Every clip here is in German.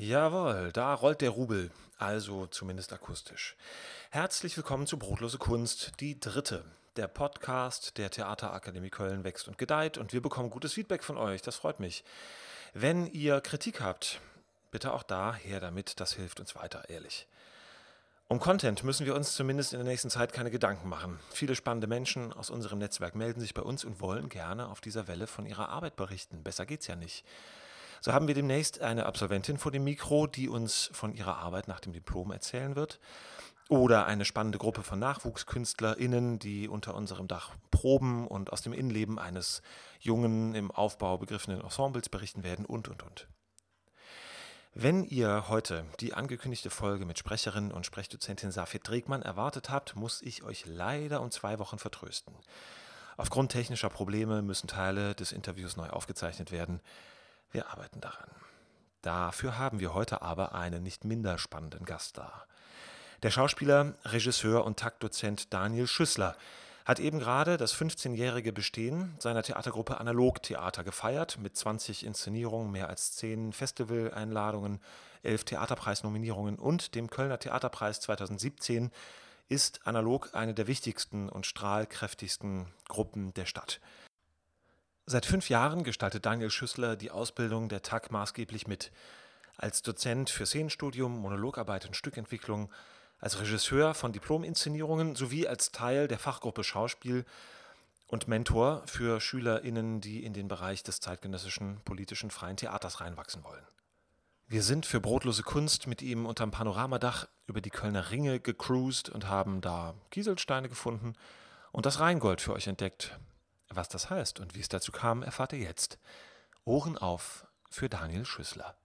Jawohl, da rollt der Rubel, also zumindest akustisch. Herzlich willkommen zu Brotlose Kunst, die dritte. Der Podcast der Theaterakademie Köln wächst und gedeiht und wir bekommen gutes Feedback von euch, das freut mich. Wenn ihr Kritik habt, bitte auch da her damit, das hilft uns weiter, ehrlich. Um Content müssen wir uns zumindest in der nächsten Zeit keine Gedanken machen. Viele spannende Menschen aus unserem Netzwerk melden sich bei uns und wollen gerne auf dieser Welle von ihrer Arbeit berichten. Besser geht's ja nicht. So haben wir demnächst eine Absolventin vor dem Mikro, die uns von ihrer Arbeit nach dem Diplom erzählen wird. Oder eine spannende Gruppe von NachwuchskünstlerInnen, die unter unserem Dach proben und aus dem Innenleben eines jungen, im Aufbau begriffenen Ensembles berichten werden und, und, und. Wenn ihr heute die angekündigte Folge mit Sprecherin und Sprechdozentin Safid Dregmann erwartet habt, muss ich euch leider um zwei Wochen vertrösten. Aufgrund technischer Probleme müssen Teile des Interviews neu aufgezeichnet werden. Wir arbeiten daran. Dafür haben wir heute aber einen nicht minder spannenden Gast da. Der Schauspieler, Regisseur und Taktdozent Daniel Schüssler hat eben gerade das 15-jährige Bestehen seiner Theatergruppe Analog Theater gefeiert mit 20 Inszenierungen, mehr als 10 Festivaleinladungen, 11 Theaterpreisnominierungen und dem Kölner Theaterpreis 2017 ist Analog eine der wichtigsten und strahlkräftigsten Gruppen der Stadt. Seit fünf Jahren gestaltet Daniel Schüssler die Ausbildung der TAG maßgeblich mit. Als Dozent für Szenenstudium, Monologarbeit und Stückentwicklung, als Regisseur von Diplominszenierungen sowie als Teil der Fachgruppe Schauspiel und Mentor für SchülerInnen, die in den Bereich des zeitgenössischen politischen freien Theaters reinwachsen wollen. Wir sind für brotlose Kunst mit ihm unterm Panoramadach über die Kölner Ringe gecruised und haben da Kieselsteine gefunden und das Rheingold für euch entdeckt, was das heißt und wie es dazu kam, erfahrt ihr jetzt. Ohren auf für Daniel Schüssler.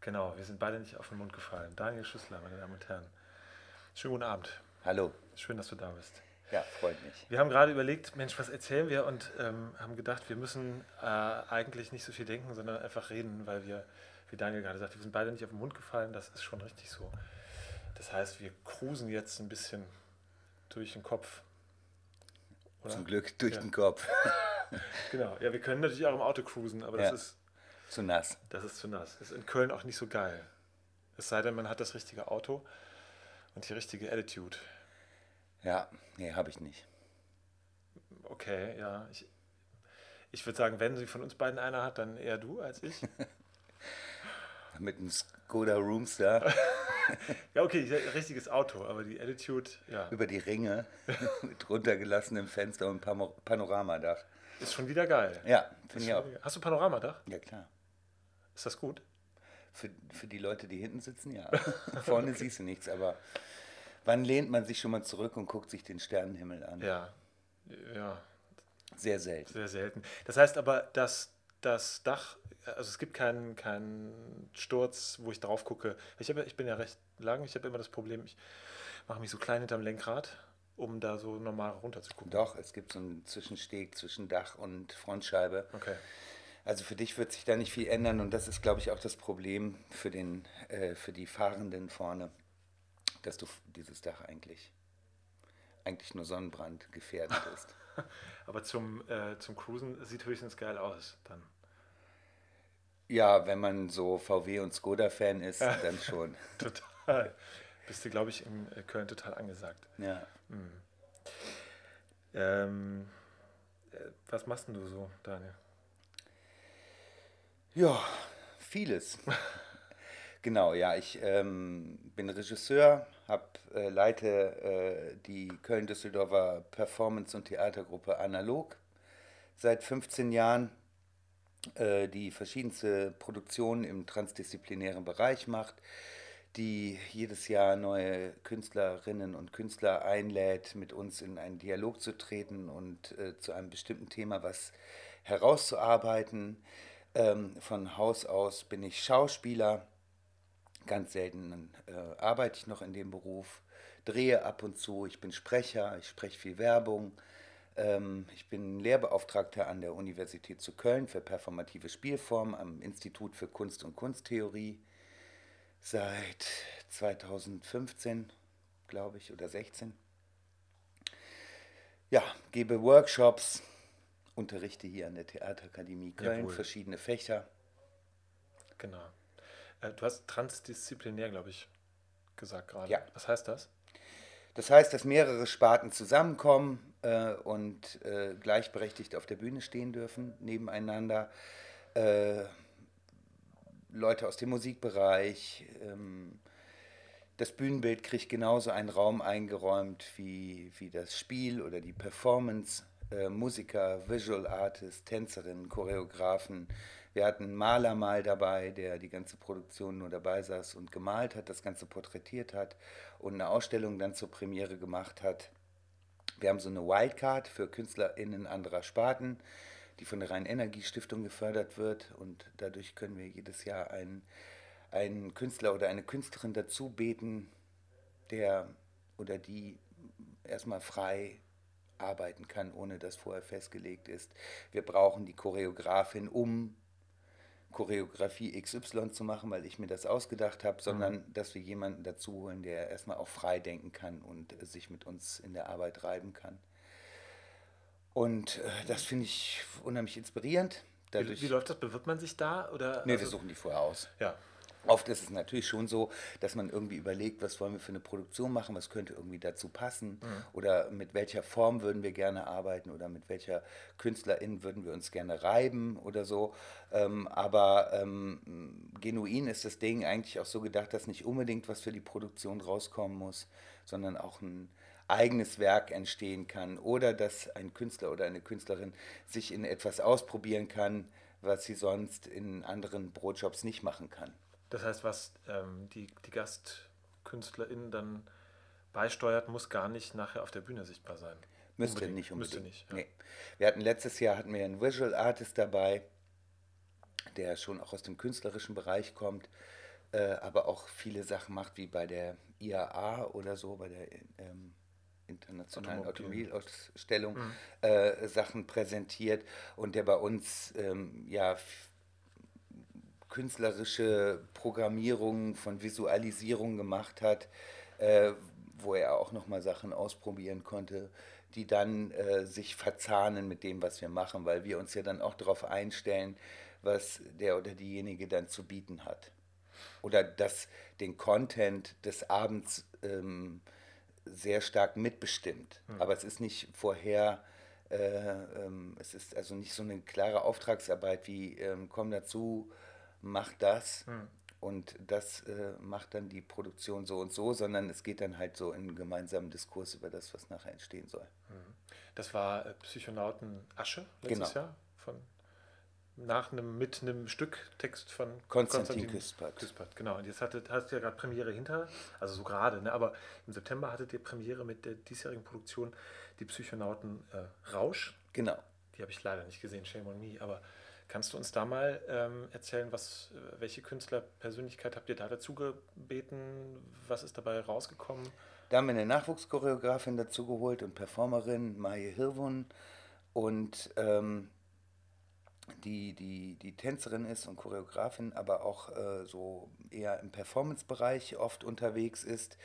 Genau, wir sind beide nicht auf den Mund gefallen. Daniel Schüssler, meine Damen und Herren. Schönen guten Abend. Hallo. Schön, dass du da bist. Ja, freut mich. Wir haben gerade überlegt, Mensch, was erzählen wir? Und ähm, haben gedacht, wir müssen äh, eigentlich nicht so viel denken, sondern einfach reden, weil wir, wie Daniel gerade sagte, wir sind beide nicht auf den Mund gefallen. Das ist schon richtig so. Das heißt, wir cruisen jetzt ein bisschen durch den Kopf oder? Zum Glück durch ja. den Kopf. genau, ja, wir können natürlich auch im Auto cruisen, aber das ist zu nass. Das ist zu nass. Ist in Köln auch nicht so geil. Es sei denn, man hat das richtige Auto und die richtige Attitude. Ja, nee, habe ich nicht. Okay, ja. Ich, ich würde sagen, wenn sie von uns beiden einer hat, dann eher du als ich. Mit einem Skoda Roomster. ja, okay, richtiges Auto, aber die Attitude, ja. Über die Ringe mit runtergelassenem Fenster und Panoramadach. Ist schon wieder geil. Ja, finde ich auch. Hast du Panoramadach? Ja, klar. Ist das gut? Für, für die Leute, die hinten sitzen, ja. Vorne okay. siehst du nichts, aber wann lehnt man sich schon mal zurück und guckt sich den Sternenhimmel an? Ja, ja. Sehr selten. Sehr selten. Das heißt aber, dass das Dach, also es gibt keinen, keinen Sturz, wo ich drauf gucke. Ich, hab, ich bin ja recht lang, ich habe immer das Problem, ich mache mich so klein hinterm Lenkrad, um da so normal runter zu gucken. Doch, es gibt so einen Zwischensteg zwischen Dach und Frontscheibe. Okay. Also für dich wird sich da nicht viel ändern und das ist, glaube ich, auch das Problem für, den, äh, für die Fahrenden vorne, dass du dieses Dach eigentlich, eigentlich nur Sonnenbrand gefährdet ist. Aber zum, äh, zum Cruisen sieht höchstens geil aus dann. Ja, wenn man so VW und Skoda-Fan ist, dann schon. total. Bist du, glaube ich, in äh, Köln total angesagt. Ja. Mhm. Ähm, äh, was machst denn du so, Daniel? Ja, vieles. genau, ja, ich ähm, bin Regisseur, hab, äh, leite äh, die Köln-Düsseldorfer Performance- und Theatergruppe Analog seit 15 Jahren, die verschiedenste Produktionen im transdisziplinären Bereich macht, die jedes Jahr neue Künstlerinnen und Künstler einlädt, mit uns in einen Dialog zu treten und äh, zu einem bestimmten Thema was herauszuarbeiten. Ähm, von Haus aus bin ich Schauspieler. Ganz selten äh, arbeite ich noch in dem Beruf. Drehe ab und zu. Ich bin Sprecher. Ich spreche viel Werbung. Ähm, ich bin Lehrbeauftragter an der Universität zu Köln für performative Spielform am Institut für Kunst und Kunsttheorie seit 2015, glaube ich, oder 16. Ja, gebe Workshops, unterrichte hier an der Theaterakademie Köln Jawohl. verschiedene Fächer. Genau. Äh, du hast transdisziplinär, glaube ich, gesagt gerade. Ja. Was heißt das? Das heißt, dass mehrere Sparten zusammenkommen äh, und äh, gleichberechtigt auf der Bühne stehen dürfen, nebeneinander. Äh, Leute aus dem Musikbereich. Ähm, das Bühnenbild kriegt genauso einen Raum eingeräumt wie, wie das Spiel oder die Performance. Äh, Musiker, Visual Artists, Tänzerinnen, Choreografen. Wir hatten einen Maler mal dabei, der die ganze Produktion nur dabei saß und gemalt hat, das Ganze porträtiert hat und eine Ausstellung dann zur Premiere gemacht hat. Wir haben so eine Wildcard für KünstlerInnen anderer Sparten, die von der Rhein-Energie-Stiftung gefördert wird und dadurch können wir jedes Jahr einen, einen Künstler oder eine Künstlerin dazu beten, der oder die erstmal frei arbeiten kann, ohne dass vorher festgelegt ist. Wir brauchen die Choreografin, um Choreografie XY zu machen, weil ich mir das ausgedacht habe, sondern mhm. dass wir jemanden dazu holen, der erstmal auch frei denken kann und sich mit uns in der Arbeit reiben kann. Und äh, das finde ich unheimlich inspirierend. Dadurch, wie, wie, läuft das? Bewirbt man sich da? Oder, nee, also, wir suchen die vorher aus. Ja. Oft ist es natürlich schon so, dass man irgendwie überlegt, was wollen wir für eine Produktion machen, was könnte irgendwie dazu passen mhm. oder mit welcher Form würden wir gerne arbeiten oder mit welcher Künstlerin würden wir uns gerne reiben oder so. Ähm, aber ähm, genuin ist das Ding eigentlich auch so gedacht, dass nicht unbedingt was für die Produktion rauskommen muss, sondern auch ein eigenes Werk entstehen kann oder dass ein Künstler oder eine Künstlerin sich in etwas ausprobieren kann, was sie sonst in anderen Brotjobs nicht machen kann. Das heißt, was ähm, die, die GastkünstlerInnen dann beisteuert, muss gar nicht nachher auf der Bühne sichtbar sein. Müsste unbedingt. nicht unbedingt. Müsste nicht, ja. nee. Wir hatten letztes Jahr hatten wir einen Visual Artist dabei, der schon auch aus dem künstlerischen Bereich kommt, äh, aber auch viele Sachen macht, wie bei der IAA oder so, bei der ähm, internationalen Automobilausstellung, mhm. äh, Sachen präsentiert und der bei uns ähm, ja künstlerische Programmierung von Visualisierung gemacht hat, äh, wo er auch nochmal Sachen ausprobieren konnte, die dann äh, sich verzahnen mit dem, was wir machen, weil wir uns ja dann auch darauf einstellen, was der oder diejenige dann zu bieten hat. Oder das den Content des Abends ähm, sehr stark mitbestimmt. Mhm. Aber es ist nicht vorher, äh, ähm, es ist also nicht so eine klare Auftragsarbeit wie ähm, komm dazu, macht das hm. und das äh, macht dann die Produktion so und so, sondern es geht dann halt so in einen gemeinsamen Diskurs über das, was nachher entstehen soll. Hm. Das war äh, Psychonauten Asche letztes genau. Jahr von nach einem mit einem Stück Text von Konstantin, Konstantin Küspert. Küspert. Genau, und jetzt hattet, hast du ja gerade Premiere hinter, also so gerade, ne? aber im September hattet ihr Premiere mit der diesjährigen Produktion Die Psychonauten äh, Rausch. Genau. Die habe ich leider nicht gesehen, Shame on Me, aber Kannst du uns da mal ähm, erzählen, was, welche Künstlerpersönlichkeit habt ihr da dazu gebeten? Was ist dabei rausgekommen? Da haben wir eine Nachwuchschoreografin dazu geholt und Performerin, Maje Hirwun. Und ähm, die, die, die Tänzerin ist und Choreografin, aber auch äh, so eher im Performance-Bereich oft unterwegs ist.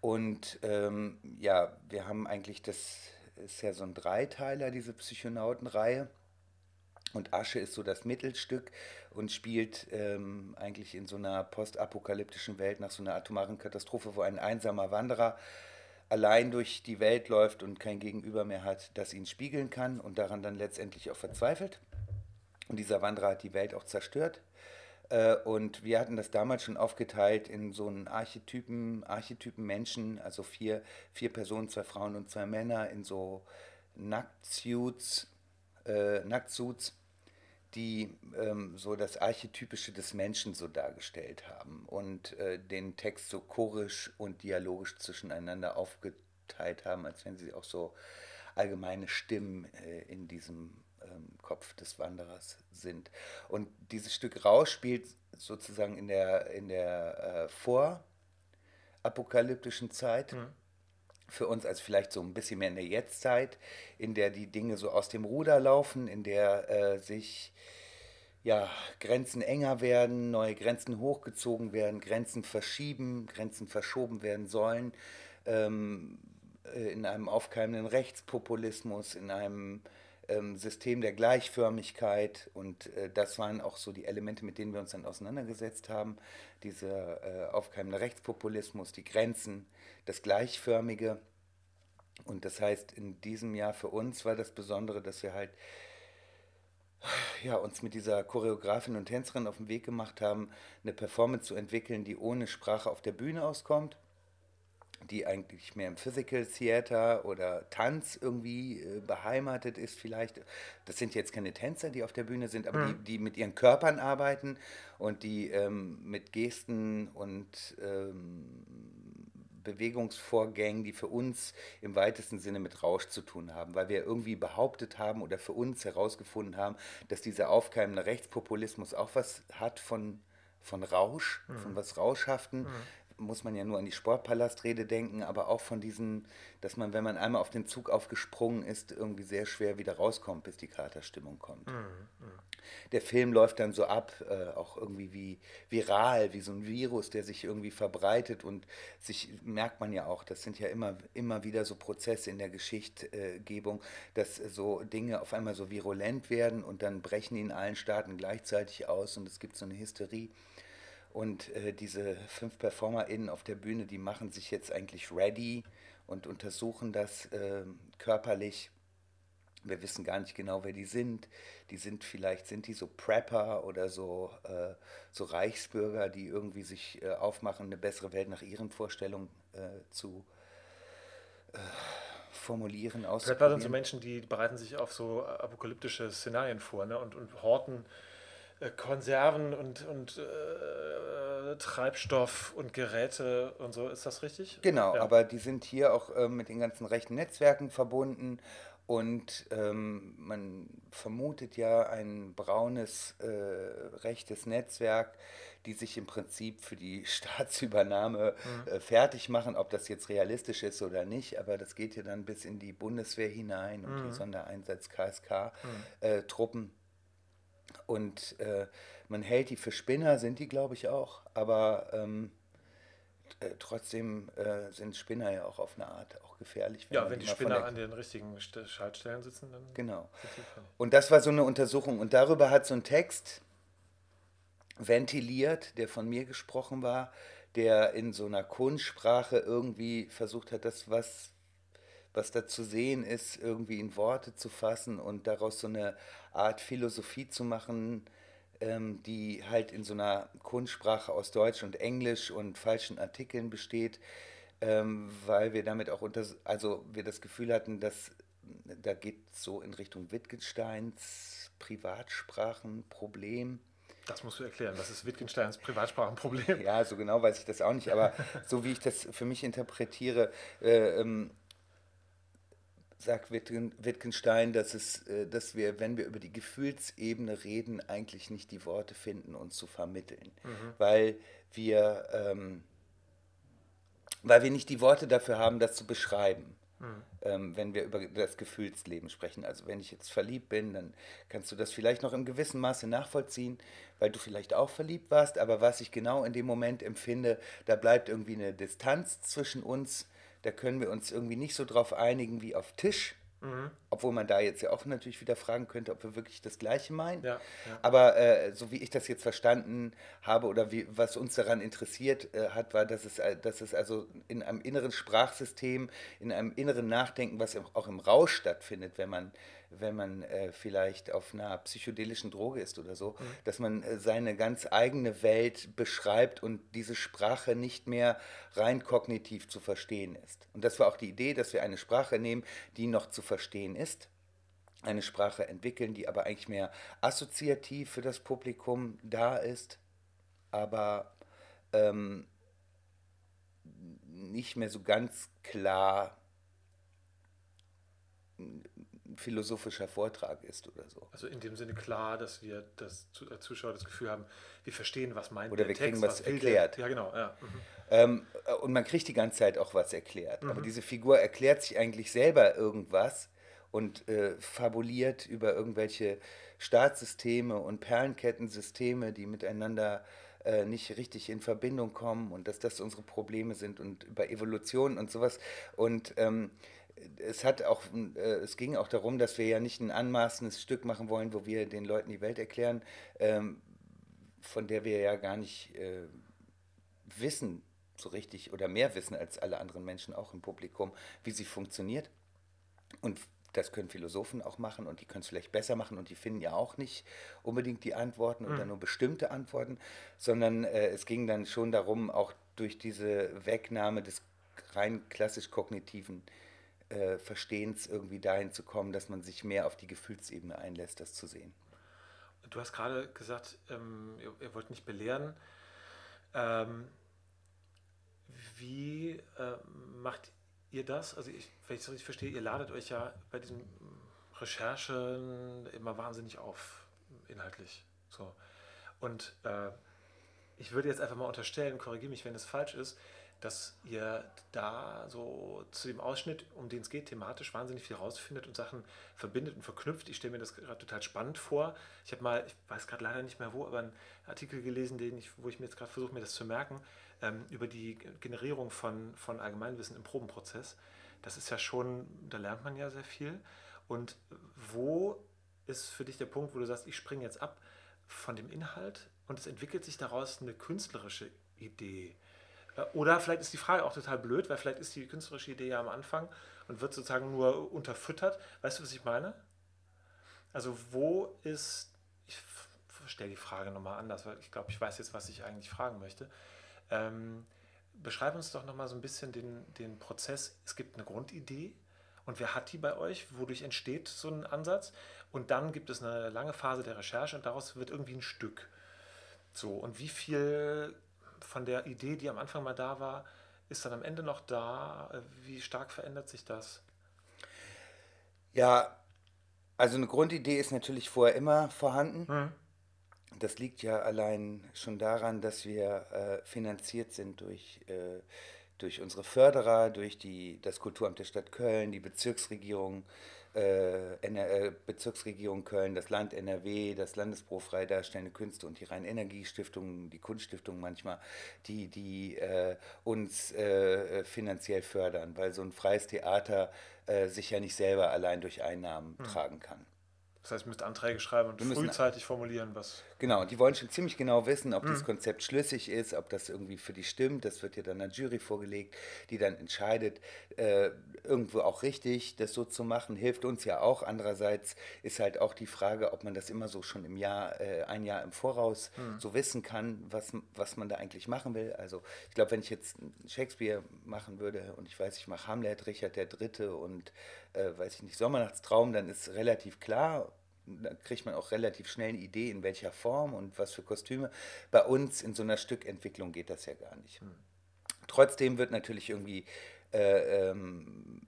Und ähm, ja, wir haben eigentlich, das ist ja so ein Dreiteiler, diese Psychonautenreihe. Und Asche ist so das Mittelstück und spielt ähm, eigentlich in so einer postapokalyptischen Welt nach so einer atomaren Katastrophe, wo ein einsamer Wanderer allein durch die Welt läuft und kein Gegenüber mehr hat, das ihn spiegeln kann und daran dann letztendlich auch verzweifelt. Und dieser Wanderer hat die Welt auch zerstört. Äh, und wir hatten das damals schon aufgeteilt in so einen Archetypen, Archetypen Menschen, also vier, vier Personen, zwei Frauen und zwei Männer in so Nacktsuits, äh, Nacktsuits die ähm, so das Archetypische des Menschen so dargestellt haben und äh, den Text so chorisch und dialogisch zwischeneinander aufgeteilt haben, als wenn sie auch so allgemeine Stimmen äh, in diesem ähm, Kopf des Wanderers sind. Und dieses Stück Rausch spielt sozusagen in der, in der äh, vorapokalyptischen Zeit. Mhm für uns als vielleicht so ein bisschen mehr in der Jetztzeit, in der die Dinge so aus dem Ruder laufen, in der äh, sich ja, Grenzen enger werden, neue Grenzen hochgezogen werden, Grenzen verschieben, Grenzen verschoben werden sollen, ähm, äh, in einem aufkeimenden Rechtspopulismus, in einem ähm, System der Gleichförmigkeit und äh, das waren auch so die Elemente, mit denen wir uns dann auseinandergesetzt haben. Dieser äh, aufkeimende Rechtspopulismus, die Grenzen, das Gleichförmige. Und das heißt, in diesem Jahr für uns war das Besondere, dass wir halt ja, uns mit dieser Choreografin und Tänzerin auf den Weg gemacht haben, eine Performance zu entwickeln, die ohne Sprache auf der Bühne auskommt die eigentlich mehr im Physical Theater oder Tanz irgendwie äh, beheimatet ist vielleicht. Das sind jetzt keine Tänzer, die auf der Bühne sind, aber mhm. die, die mit ihren Körpern arbeiten und die ähm, mit Gesten und ähm, Bewegungsvorgängen, die für uns im weitesten Sinne mit Rausch zu tun haben, weil wir irgendwie behauptet haben oder für uns herausgefunden haben, dass dieser aufkeimende Rechtspopulismus auch was hat von, von Rausch, mhm. von was Rauschhaften, mhm muss man ja nur an die Sportpalastrede denken, aber auch von diesen, dass man, wenn man einmal auf den Zug aufgesprungen ist, irgendwie sehr schwer wieder rauskommt, bis die Katerstimmung kommt. Mhm, mh. Der Film läuft dann so ab, äh, auch irgendwie wie viral, wie so ein Virus, der sich irgendwie verbreitet und sich, merkt man ja auch, das sind ja immer, immer wieder so Prozesse in der Geschichtgebung, dass so Dinge auf einmal so virulent werden und dann brechen die in allen Staaten gleichzeitig aus und es gibt so eine Hysterie. Und äh, diese fünf PerformerInnen auf der Bühne, die machen sich jetzt eigentlich ready und untersuchen das äh, körperlich. Wir wissen gar nicht genau, wer die sind. Die sind vielleicht, sind die so Prepper oder so, äh, so Reichsbürger, die irgendwie sich äh, aufmachen, eine bessere Welt nach ihren Vorstellungen äh, zu äh, formulieren, Prepper sind so Menschen, die bereiten sich auf so apokalyptische Szenarien vor ne? und, und horten Konserven und, und äh, Treibstoff und Geräte und so, ist das richtig? Genau, ja. aber die sind hier auch äh, mit den ganzen rechten Netzwerken verbunden und ähm, man vermutet ja ein braunes äh, rechtes Netzwerk, die sich im Prinzip für die Staatsübernahme mhm. äh, fertig machen, ob das jetzt realistisch ist oder nicht, aber das geht ja dann bis in die Bundeswehr hinein und mhm. die Sondereinsatz KSK-Truppen. Mhm. Äh, und äh, man hält die für Spinner, sind die, glaube ich, auch. Aber ähm, äh, trotzdem äh, sind Spinner ja auch auf eine Art auch gefährlich. Wenn ja, wenn die, die Spinner an den richtigen Schaltstellen sitzen, dann. Genau. Und das war so eine Untersuchung. Und darüber hat so ein Text ventiliert, der von mir gesprochen war, der in so einer Kunstsprache irgendwie versucht hat, das, was was da zu sehen ist, irgendwie in Worte zu fassen und daraus so eine Art Philosophie zu machen, ähm, die halt in so einer Kunstsprache aus Deutsch und Englisch und falschen Artikeln besteht, ähm, weil wir damit auch unter, also wir das Gefühl hatten, dass da geht so in Richtung Wittgensteins Privatsprachenproblem. Das musst du erklären. Was ist Wittgensteins Privatsprachenproblem? Ja, so genau weiß ich das auch nicht, aber so wie ich das für mich interpretiere, äh, ähm, sagt Wittgenstein, dass, es, äh, dass wir, wenn wir über die Gefühlsebene reden, eigentlich nicht die Worte finden, uns zu vermitteln. Mhm. Weil wir, ähm, weil wir nicht die Worte dafür haben, das zu beschreiben. Mhm. Ähm, wenn wir über das Gefühlsleben sprechen. Also wenn ich jetzt verliebt bin, dann kannst du das vielleicht noch im gewissen Maße nachvollziehen, weil du vielleicht auch verliebt warst, aber was ich genau in dem Moment empfinde, da bleibt irgendwie eine Distanz zwischen uns, da können wir uns irgendwie nicht so drauf einigen wie auf Tisch. Mhm. Obwohl man da jetzt ja auch natürlich wieder fragen könnte, ob wir wirklich das Gleiche meinen. Ja, ja. Aber äh, so wie ich das jetzt verstanden habe oder wie, was uns daran interessiert äh, hat, war, dass es, äh, dass es also in einem inneren Sprachsystem, in einem inneren Nachdenken, was auch im Rausch stattfindet, wenn man wenn man äh, vielleicht auf einer psychedelischen Droge ist oder so, mhm. dass man äh, seine ganz eigene Welt beschreibt und diese Sprache nicht mehr rein kognitiv zu verstehen ist. Und das war auch die Idee, dass wir eine Sprache nehmen, die noch zu verstehen ist, eine Sprache entwickeln, die aber eigentlich mehr assoziativ für das Publikum da ist, aber ähm, nicht mehr so ganz klar philosophischer Vortrag ist oder so. Also in dem Sinne klar, dass wir das äh, Zuschauer das Gefühl haben, wir verstehen, was meint Oder wir Text, kriegen was, was erklärt. Ja, genau. Ja. Mhm. Ähm, äh, und man kriegt die ganze Zeit auch was erklärt. Mhm. Aber diese Figur erklärt sich eigentlich selber irgendwas und äh, fabuliert über irgendwelche Staatssysteme und Perlenkettensysteme, die miteinander äh, nicht richtig in Verbindung kommen und dass das unsere Probleme sind und über Evolution und sowas. Und ähm, es hat auch, äh, es ging auch darum, dass wir ja nicht ein anmaßendes Stück machen wollen, wo wir den Leuten die Welt erklären, ähm, von der wir ja gar nicht äh, wissen so richtig oder mehr wissen als alle anderen Menschen auch im Publikum, wie sie funktioniert. Und das können Philosophen auch machen und die können es vielleicht besser machen und die finden ja auch nicht unbedingt die Antworten oder mhm. nur bestimmte Antworten, sondern äh, es ging dann schon darum, auch durch diese Wegnahme des rein klassisch kognitiven äh, Verstehens irgendwie dahin zu kommen, dass man sich mehr auf die Gefühlsebene einlässt, das zu sehen. Du hast gerade gesagt, ähm, ihr, ihr, wollt nicht belehren. Ähm, wie äh, macht ihr das? Also, ich, wenn ich es richtig verstehe, ihr ladet euch ja bei diesen Recherchen immer wahnsinnig auf, inhaltlich. So. Und äh, ich würde jetzt einfach mal unterstellen, korrigiere mich, wenn es falsch ist, dass ihr da so zu dem Ausschnitt, um den es geht, thematisch wahnsinnig viel rausfindet und Sachen verbindet und verknüpft. Ich stelle mir das gerade total spannend vor. Ich habe mal, ich weiß gerade leider nicht mehr wo, aber einen Artikel gelesen, den ich, wo ich mir jetzt gerade versuche, mir das zu merken, ähm, über die Generierung von, von Allgemeinwissen im Probenprozess. Das ist ja schon, da lernt man ja sehr viel. Und wo ist für dich der Punkt, wo du sagst, ich springe jetzt ab von dem Inhalt und es entwickelt sich daraus eine künstlerische Idee? Äh, oder vielleicht ist die Frage auch total blöd, weil vielleicht ist die künstlerische Idee ja am Anfang und wird sozusagen nur unterfüttert. Weißt du, was ich meine? Also wo ist, ich stelle die Frage nochmal anders, weil ich glaube, ich weiß jetzt, was ich eigentlich fragen möchte. Ähm, beschreib uns doch nochmal so ein bisschen den, den Prozess. Es gibt eine Grundidee und wer hat die bei euch? Wodurch entsteht so ein Ansatz? Und dann gibt es eine lange Phase der Recherche und daraus wird irgendwie ein Stück. So, und wie viel von der Idee, die am Anfang mal da war, ist dann am Ende noch da? Wie stark verändert sich das? Ja, also eine Grundidee ist natürlich vorher immer vorhanden. Mhm. Das liegt ja allein schon daran, dass wir äh, finanziert sind durch, äh, durch unsere Förderer, durch die, das Kulturamt der Stadt Köln, die Bezirksregierung, äh, äh Bezirksregierung Köln, das Land NRW, das Landesbüro frei darstellende Künste und die Rhein-Energie-Stiftung, die Kunststiftung manchmal, die, die äh, uns äh, finanziell fördern, weil so ein freies Theater sich ja nicht selber allein durch Einnahmen hm. tragen kann. Das heißt, ihr müsst Anträge schreiben und frühzeitig formulieren, was. Genau, die wollen schon ziemlich genau wissen, ob mhm. das Konzept schlüssig ist, ob das irgendwie für die stimmt. Das wird ja dann einer Jury vorgelegt, die dann entscheidet, äh, irgendwo auch richtig, das so zu machen. Hilft uns ja auch. Andererseits ist halt auch die Frage, ob man das immer so schon im Jahr, äh, ein Jahr im Voraus mhm. so wissen kann, was, was man da eigentlich machen will. Also ich glaube, wenn ich jetzt Shakespeare machen würde und ich weiß, ich mache Hamlet, Richard der Dritte und äh, weiß ich nicht, Sommernachtstraum, dann ist relativ klar, da kriegt man auch relativ schnell eine Idee, in welcher Form und was für Kostüme. Bei uns in so einer Stückentwicklung geht das ja gar nicht. Hm. Trotzdem wird natürlich irgendwie äh, ähm,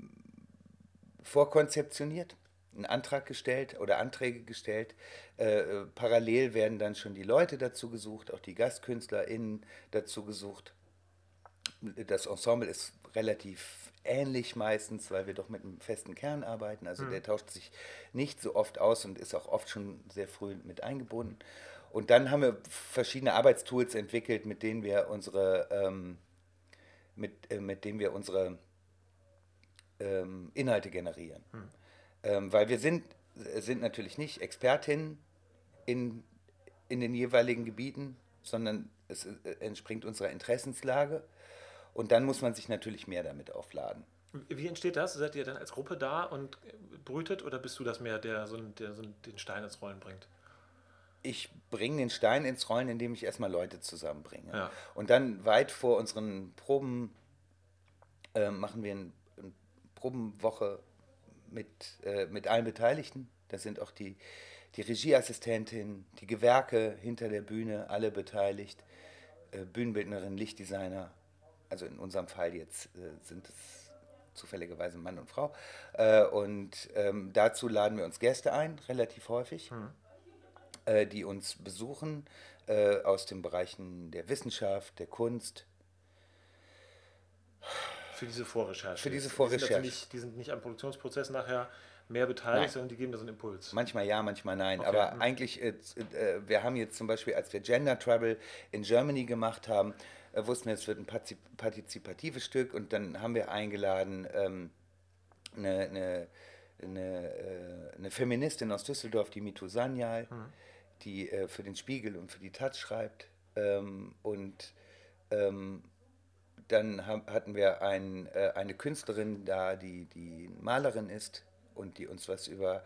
vorkonzeptioniert, ein Antrag gestellt oder Anträge gestellt. Äh, parallel werden dann schon die Leute dazu gesucht, auch die GastkünstlerInnen dazu gesucht. Das Ensemble ist relativ ähnlich meistens, weil wir doch mit einem festen Kern arbeiten. Also mhm. der tauscht sich nicht so oft aus und ist auch oft schon sehr früh mit eingebunden. Und dann haben wir verschiedene Arbeitstools entwickelt, mit denen wir unsere, ähm, mit, äh, mit denen wir unsere ähm, Inhalte generieren. Mhm. Ähm, weil wir sind, sind natürlich nicht Expertinnen in, in den jeweiligen Gebieten, sondern es äh, entspringt unserer Interessenslage. Und dann muss man sich natürlich mehr damit aufladen. Wie entsteht das? Seid ihr dann als Gruppe da und brütet oder bist du das mehr, der so, der so den Stein ins Rollen bringt? Ich bringe den Stein ins Rollen, indem ich erstmal Leute zusammenbringe. Ja. Und dann weit vor unseren Proben äh, machen wir eine ein Probenwoche mit, äh, mit allen Beteiligten. Da sind auch die, die Regieassistentin, die Gewerke hinter der Bühne, alle beteiligt, äh, Bühnenbildnerin, Lichtdesigner, also in unserem Fall jetzt äh, sind es zufälligerweise Mann und Frau. Äh, und ähm, dazu laden wir uns Gäste ein, relativ häufig, mhm. äh, die uns besuchen äh, aus den Bereichen der Wissenschaft, der Kunst. Für diese Vorrecherche. Für diese Vorrecherche. Die sind, die sind nicht am Produktionsprozess nachher mehr beteiligt, Nein. sondern die geben da so einen Impuls. Manchmal ja, manchmal nein. Okay. Aber mhm. eigentlich, äh, äh, wir haben jetzt zum Beispiel, als wir Gender Travel in Germany gemacht haben, äh, wussten wir, es wird ein partizipatives Stück und dann haben wir eingeladen ähm, eine, eine, eine, äh, eine Feministin aus Düsseldorf, die Mitu Sanyal, mhm. die äh, für den Spiegel und für die Taz schreibt. Ähm, und ähm, dann haben, hatten wir ein, äh, eine Künstlerin da, die, die Malerin ist und die uns was über,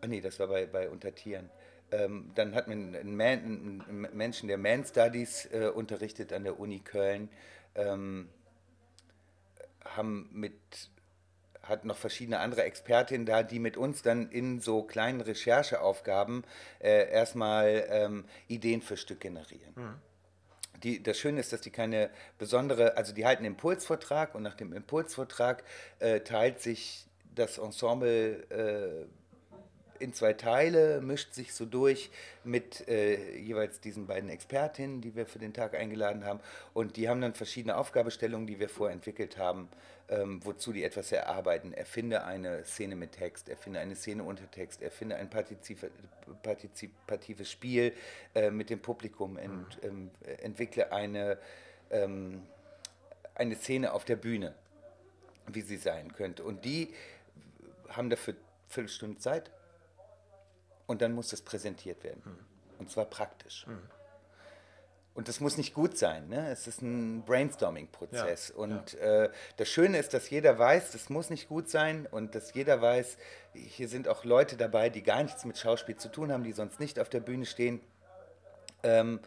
ah nee, das war bei, bei Untertieren. Ähm, dann hatten wir einen, Man, einen, Menschen, der Man Studies äh, unterrichtet an der Uni Köln, ähm, haben mit hat noch verschiedene andere Expertinnen da, die mit uns dann in so kleinen Rechercheaufgaben äh, erstmal ähm, Ideen für Stück generieren. Mhm. Die, das Schöne ist, dass die keine besondere, also die halten einen Impulsvortrag und nach dem Impulsvortrag äh, teilt sich das Ensemble äh, in zwei Teile, mischt sich so durch mit äh, jeweils diesen beiden Expertinnen, die wir für den Tag eingeladen haben. Und die haben dann verschiedene Aufgabestellungen, die wir vorentwickelt haben, ähm, wozu die etwas erarbeiten. Erfinde eine Szene mit Text, erfinde eine Szene unter Text, erfinde ein partizipatives Spiel äh, mit dem Publikum, ent, ähm, entwickle eine, ähm, eine Szene auf der Bühne, wie sie sein könnte. Und die haben dafür Viertelstunde Zeit und dann muss das präsentiert werden. Mhm. Und zwar praktisch. Mhm. Und das muss nicht gut sein. Ne? Es ist ein Brainstorming-Prozess. Ja, und ja. Äh, das Schöne ist, dass jeder weiß, das muss nicht gut sein und dass jeder weiß, hier sind auch Leute dabei, die gar nichts mit Schauspiel zu tun haben, die sonst nicht auf der Bühne stehen. Ähm,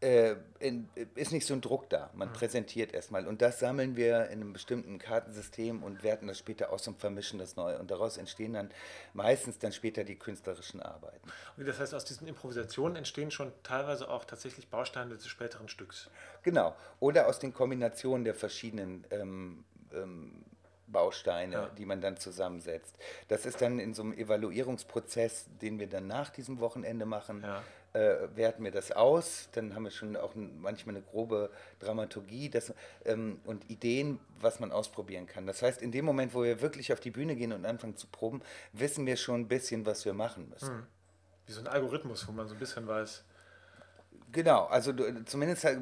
äh, in, ist nicht so ein Druck da. Man mhm. präsentiert erstmal. Und das sammeln wir in einem bestimmten Kartensystem und werten das später aus und vermischen das neu. Und daraus entstehen dann meistens dann später die künstlerischen Arbeiten. Und das heißt, aus diesen Improvisationen entstehen schon teilweise auch tatsächlich Bausteine des späteren Stücks. Genau. Oder aus den Kombinationen der verschiedenen ähm, ähm, Bausteine, ja. die man dann zusammensetzt. Das ist dann in so einem Evaluierungsprozess, den wir dann nach diesem Wochenende machen. Ja äh, werten wir das aus, dann haben wir schon auch manchmal eine grobe Dramaturgie das, ähm, und Ideen, was man ausprobieren kann. Das heißt, in dem Moment, wo wir wirklich auf die Bühne gehen und anfangen zu proben, wissen wir schon ein bisschen, was wir machen müssen. Hm. Wie so ein Algorithmus, wo man so ein bisschen weiß. Genau, also du, zumindest äh,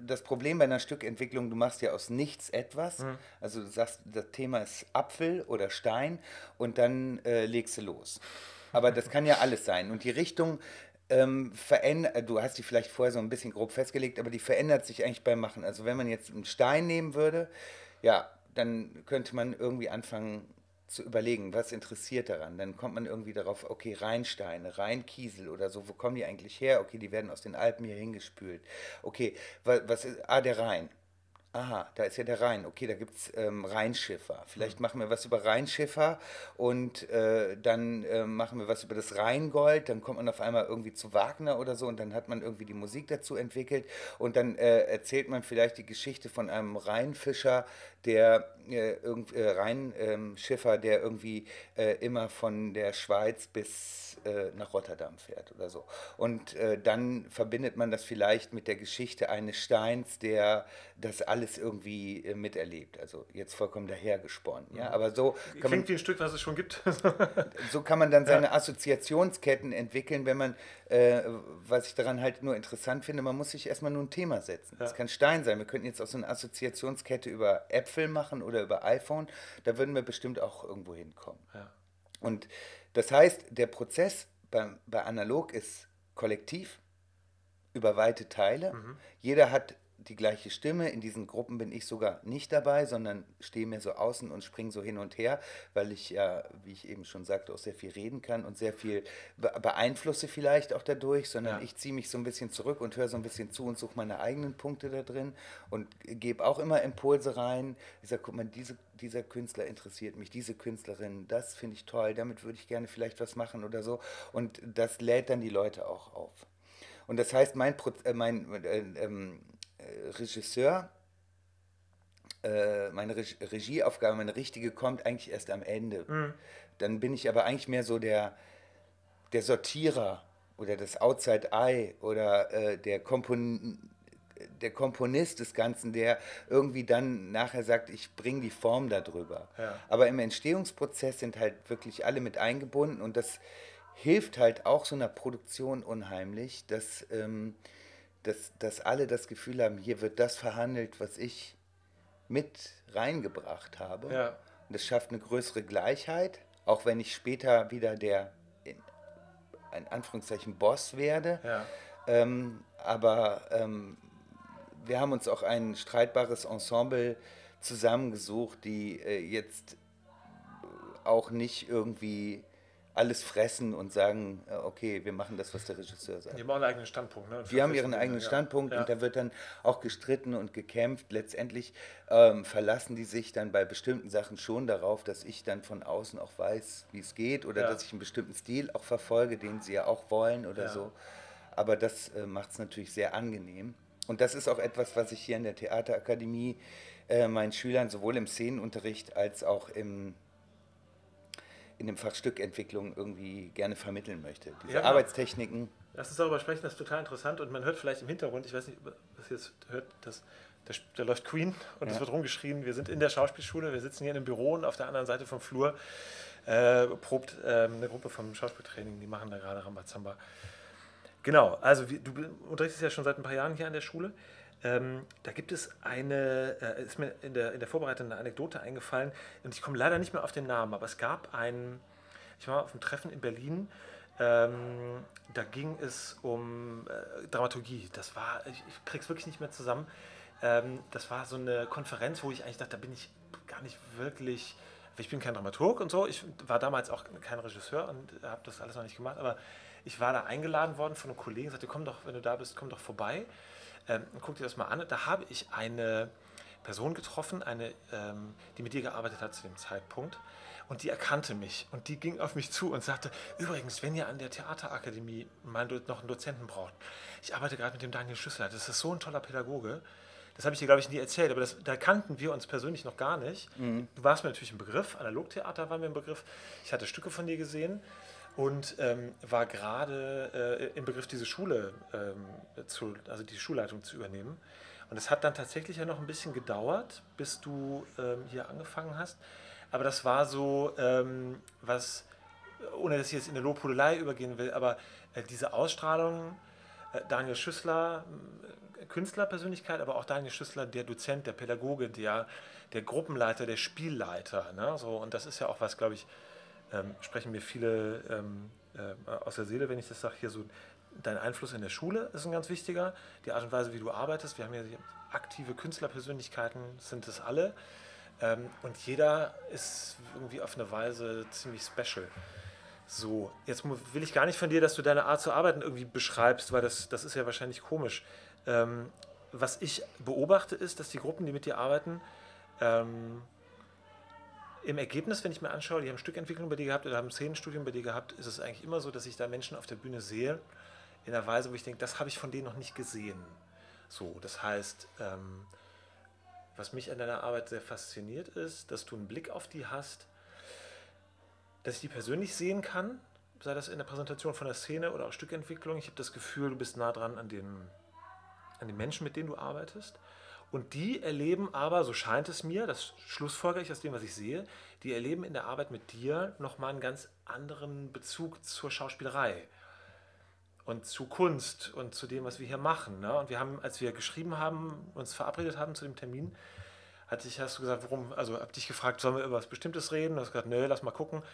das Problem bei einer Stückentwicklung, du machst ja aus nichts etwas. Mhm. Also du sagst, das Thema ist Apfel oder Stein und dann äh, legst du los. Aber das kann ja alles sein. Und die Richtung ähm, verändert, äh, du hast die vielleicht vorher so ein bisschen grob festgelegt, aber die verändert sich eigentlich beim Machen. Also wenn man jetzt einen Stein nehmen würde, ja, dann könnte man irgendwie anfangen zu überlegen, was interessiert daran. Dann kommt man irgendwie darauf, okay, Rheinsteine, Rheinkiesel oder so, wo kommen die eigentlich her? Okay, die werden aus den Alpen hier hingespült. Okay, was, was ist, ah, der Rhein. Aha, da ist ja der Rhein. Okay, da gibt es ähm, Rheinschiffer. Vielleicht mhm. machen wir was über Rheinschiffer und äh, dann äh, machen wir was über das Rheingold. Dann kommt man auf einmal irgendwie zu Wagner oder so und dann hat man irgendwie die Musik dazu entwickelt und dann äh, erzählt man vielleicht die Geschichte von einem Rheinfischer, der äh, äh, Rheinschiffer, der irgendwie äh, immer von der Schweiz bis äh, nach Rotterdam fährt oder so. Und äh, dann verbindet man das vielleicht mit der Geschichte eines Steins, der das alles irgendwie äh, miterlebt. Also jetzt vollkommen dahergesponnen. Ja? Aber so kann Klingt man, wie ein Stück, was es schon gibt. so kann man dann seine ja. Assoziationsketten entwickeln, wenn man, äh, was ich daran halt nur interessant finde, man muss sich erstmal nur ein Thema setzen. Ja. kann Stein sein. Wir könnten jetzt auch so eine Assoziationskette über Äpfel machen oder über iPhone. Da würden wir bestimmt auch irgendwo hinkommen. Ja. Und das heißt, der Prozess bei, bei Analog ist kollektiv über weite Teile. Mhm. Jeder hat die gleiche Stimme. In diesen Gruppen bin ich sogar nicht dabei, sondern stehe mir so außen und springe so hin und her, weil ich ja, wie ich eben schon sagte, auch sehr viel reden kann und sehr viel beeinflusse vielleicht auch dadurch, sondern ja. ich ziehe mich so ein bisschen zurück und höre so ein bisschen zu und suche meine eigenen Punkte da drin und gebe auch immer Impulse rein. Ich sage, guck mal, diese, dieser Künstler interessiert mich, diese Künstlerin, das finde ich toll, damit würde ich gerne vielleicht was machen oder so. Und das lädt dann die Leute auch auf. Und das heißt, mein, Pro äh, mein äh, ähm, äh, Regisseur, äh, meine Re Regieaufgabe, meine richtige, kommt eigentlich erst am Ende. Mhm. Dann bin ich aber eigentlich mehr so der, der Sortierer oder das Outside Eye oder äh, der, Kompon der Komponist des Ganzen, der irgendwie dann nachher sagt, ich bringe die Form darüber. Ja. Aber im Entstehungsprozess sind halt wirklich alle mit eingebunden und das hilft halt auch so einer Produktion unheimlich, dass ähm, dass, dass alle das Gefühl haben, hier wird das verhandelt, was ich mit reingebracht habe. Ja. Das schafft eine größere Gleichheit, auch wenn ich später wieder der, in, in Anführungszeichen, Boss werde. Ja. Ähm, aber ähm, wir haben uns auch ein streitbares Ensemble zusammengesucht, die äh, jetzt auch nicht irgendwie alles fressen und sagen, äh, okay, wir machen das, was der Regisseur sagt. Die haben auch einen eigenen Standpunkt. Ne? Die haben ihren eigenen ja. Standpunkt Ja. und da wird dann auch gestritten und gekämpft. Letztendlich ähm, verlassen die sich dann bei bestimmten Sachen schon darauf, dass ich dann von außen auch weiß, wie es geht oder Ja. dass ich einen bestimmten Stil auch verfolge, den sie ja auch wollen oder so. Aber das äh, macht es natürlich sehr angenehm. Und das ist auch etwas, was ich hier in der Theaterakademie äh, meinen Schülern sowohl im Szenenunterricht als auch im, in dem Fach Stückentwicklung irgendwie gerne vermitteln möchte. Diese Ja, genau. Arbeitstechniken. Lass uns darüber sprechen, das ist total interessant und man hört vielleicht im Hintergrund, ich weiß nicht, was ihr jetzt hört, dass da, da läuft Queen und es Ja. wird rumgeschrien. Wir sind in der Schauspielschule, wir sitzen hier in einem Büro und auf der anderen Seite vom Flur äh, probt ähm, eine Gruppe vom Schauspieltraining, die machen da gerade Rambazamba. Genau, also wie, du unterrichtest ja schon seit ein paar Jahren hier an der Schule. Ähm, da gibt es eine, äh, ist mir in der, in der Vorbereitung eine Anekdote eingefallen und ich komme leider nicht mehr auf den Namen, aber es gab ein, ich war auf einem Treffen in Berlin, ähm, da ging es um äh, Dramaturgie. Das war, ich, ich krieg's wirklich nicht mehr zusammen. Ähm, das war so eine Konferenz, wo ich eigentlich dachte, da bin ich gar nicht wirklich, ich bin kein Dramaturg und so, ich war damals auch kein Regisseur und habe das alles noch nicht gemacht, aber ich war da eingeladen worden von einem Kollegen, sagte, komm doch, wenn du da bist, komm doch vorbei ähm, guck dir das mal an. Da habe ich eine Person getroffen, eine, ähm, die mit dir gearbeitet hat zu dem Zeitpunkt. Und die erkannte mich und die ging auf mich zu und sagte, übrigens, wenn ihr an der Theaterakademie mal noch einen Dozenten braucht, ich arbeite gerade mit dem Daniel Schüssler, das ist so ein toller Pädagoge. Das habe ich dir, glaube ich, nie erzählt, aber das, da kannten wir uns persönlich noch gar nicht. Du warst mir natürlich ein Begriff, Analogtheater war mir ein Begriff. Ich hatte Stücke von dir gesehen und ähm, war gerade äh, im Begriff, diese Schule, ähm, zu, also die Schulleitung zu übernehmen. Und es hat dann tatsächlich ja noch ein bisschen gedauert, bis du ähm, hier angefangen hast. Aber das war so, ähm, was, ohne dass ich jetzt in eine Lobhudelei übergehen will, aber äh, diese Ausstrahlung, äh, Daniel Schüssler, äh, Künstlerpersönlichkeit, aber auch Daniel Schüssler, der Dozent, der Pädagoge, der, der Gruppenleiter, der Spielleiter. Ne? So, und das ist ja auch was, glaube ich, ähm, sprechen mir viele ähm, äh, aus der Seele, wenn ich das sage, hier so, dein Einfluss in der Schule ist ein ganz wichtiger, die Art und Weise, wie du arbeitest. Wir haben ja aktive Künstlerpersönlichkeiten, sind es alle. Ähm, und jeder ist irgendwie auf eine Weise ziemlich special. So, jetzt will ich gar nicht von dir, dass du deine Art zu arbeiten irgendwie beschreibst, weil das, das ist ja wahrscheinlich komisch. Ähm, was ich beobachte, ist, dass die Gruppen, die mit dir arbeiten, ähm, im Ergebnis, wenn ich mir anschaue, die haben Stückentwicklung bei dir gehabt oder haben Szenenstudium bei dir gehabt, ist es eigentlich immer so, dass ich da Menschen auf der Bühne sehe, in einer Weise, wo ich denke, das habe ich von denen noch nicht gesehen. So, das heißt, ähm, was mich an deiner Arbeit sehr fasziniert ist, dass du einen Blick auf die hast, dass ich die persönlich sehen kann, sei das in der Präsentation von der Szene oder auch Stückentwicklung. Ich habe das Gefühl, du bist nah dran an den, an den Menschen, mit denen du arbeitest. Und die erleben aber, so scheint es mir, das schlussfolgere ich aus dem, was ich sehe, die erleben in der Arbeit mit dir nochmal einen ganz anderen Bezug zur Schauspielerei und zu Kunst und zu dem, was wir hier machen. Ne? Und wir haben, als wir geschrieben haben, uns verabredet haben zu dem Termin, hatte ich, hast du gesagt, warum, also hab dich gefragt, sollen wir über was Bestimmtes reden? Du hast gesagt, nö, lass mal gucken.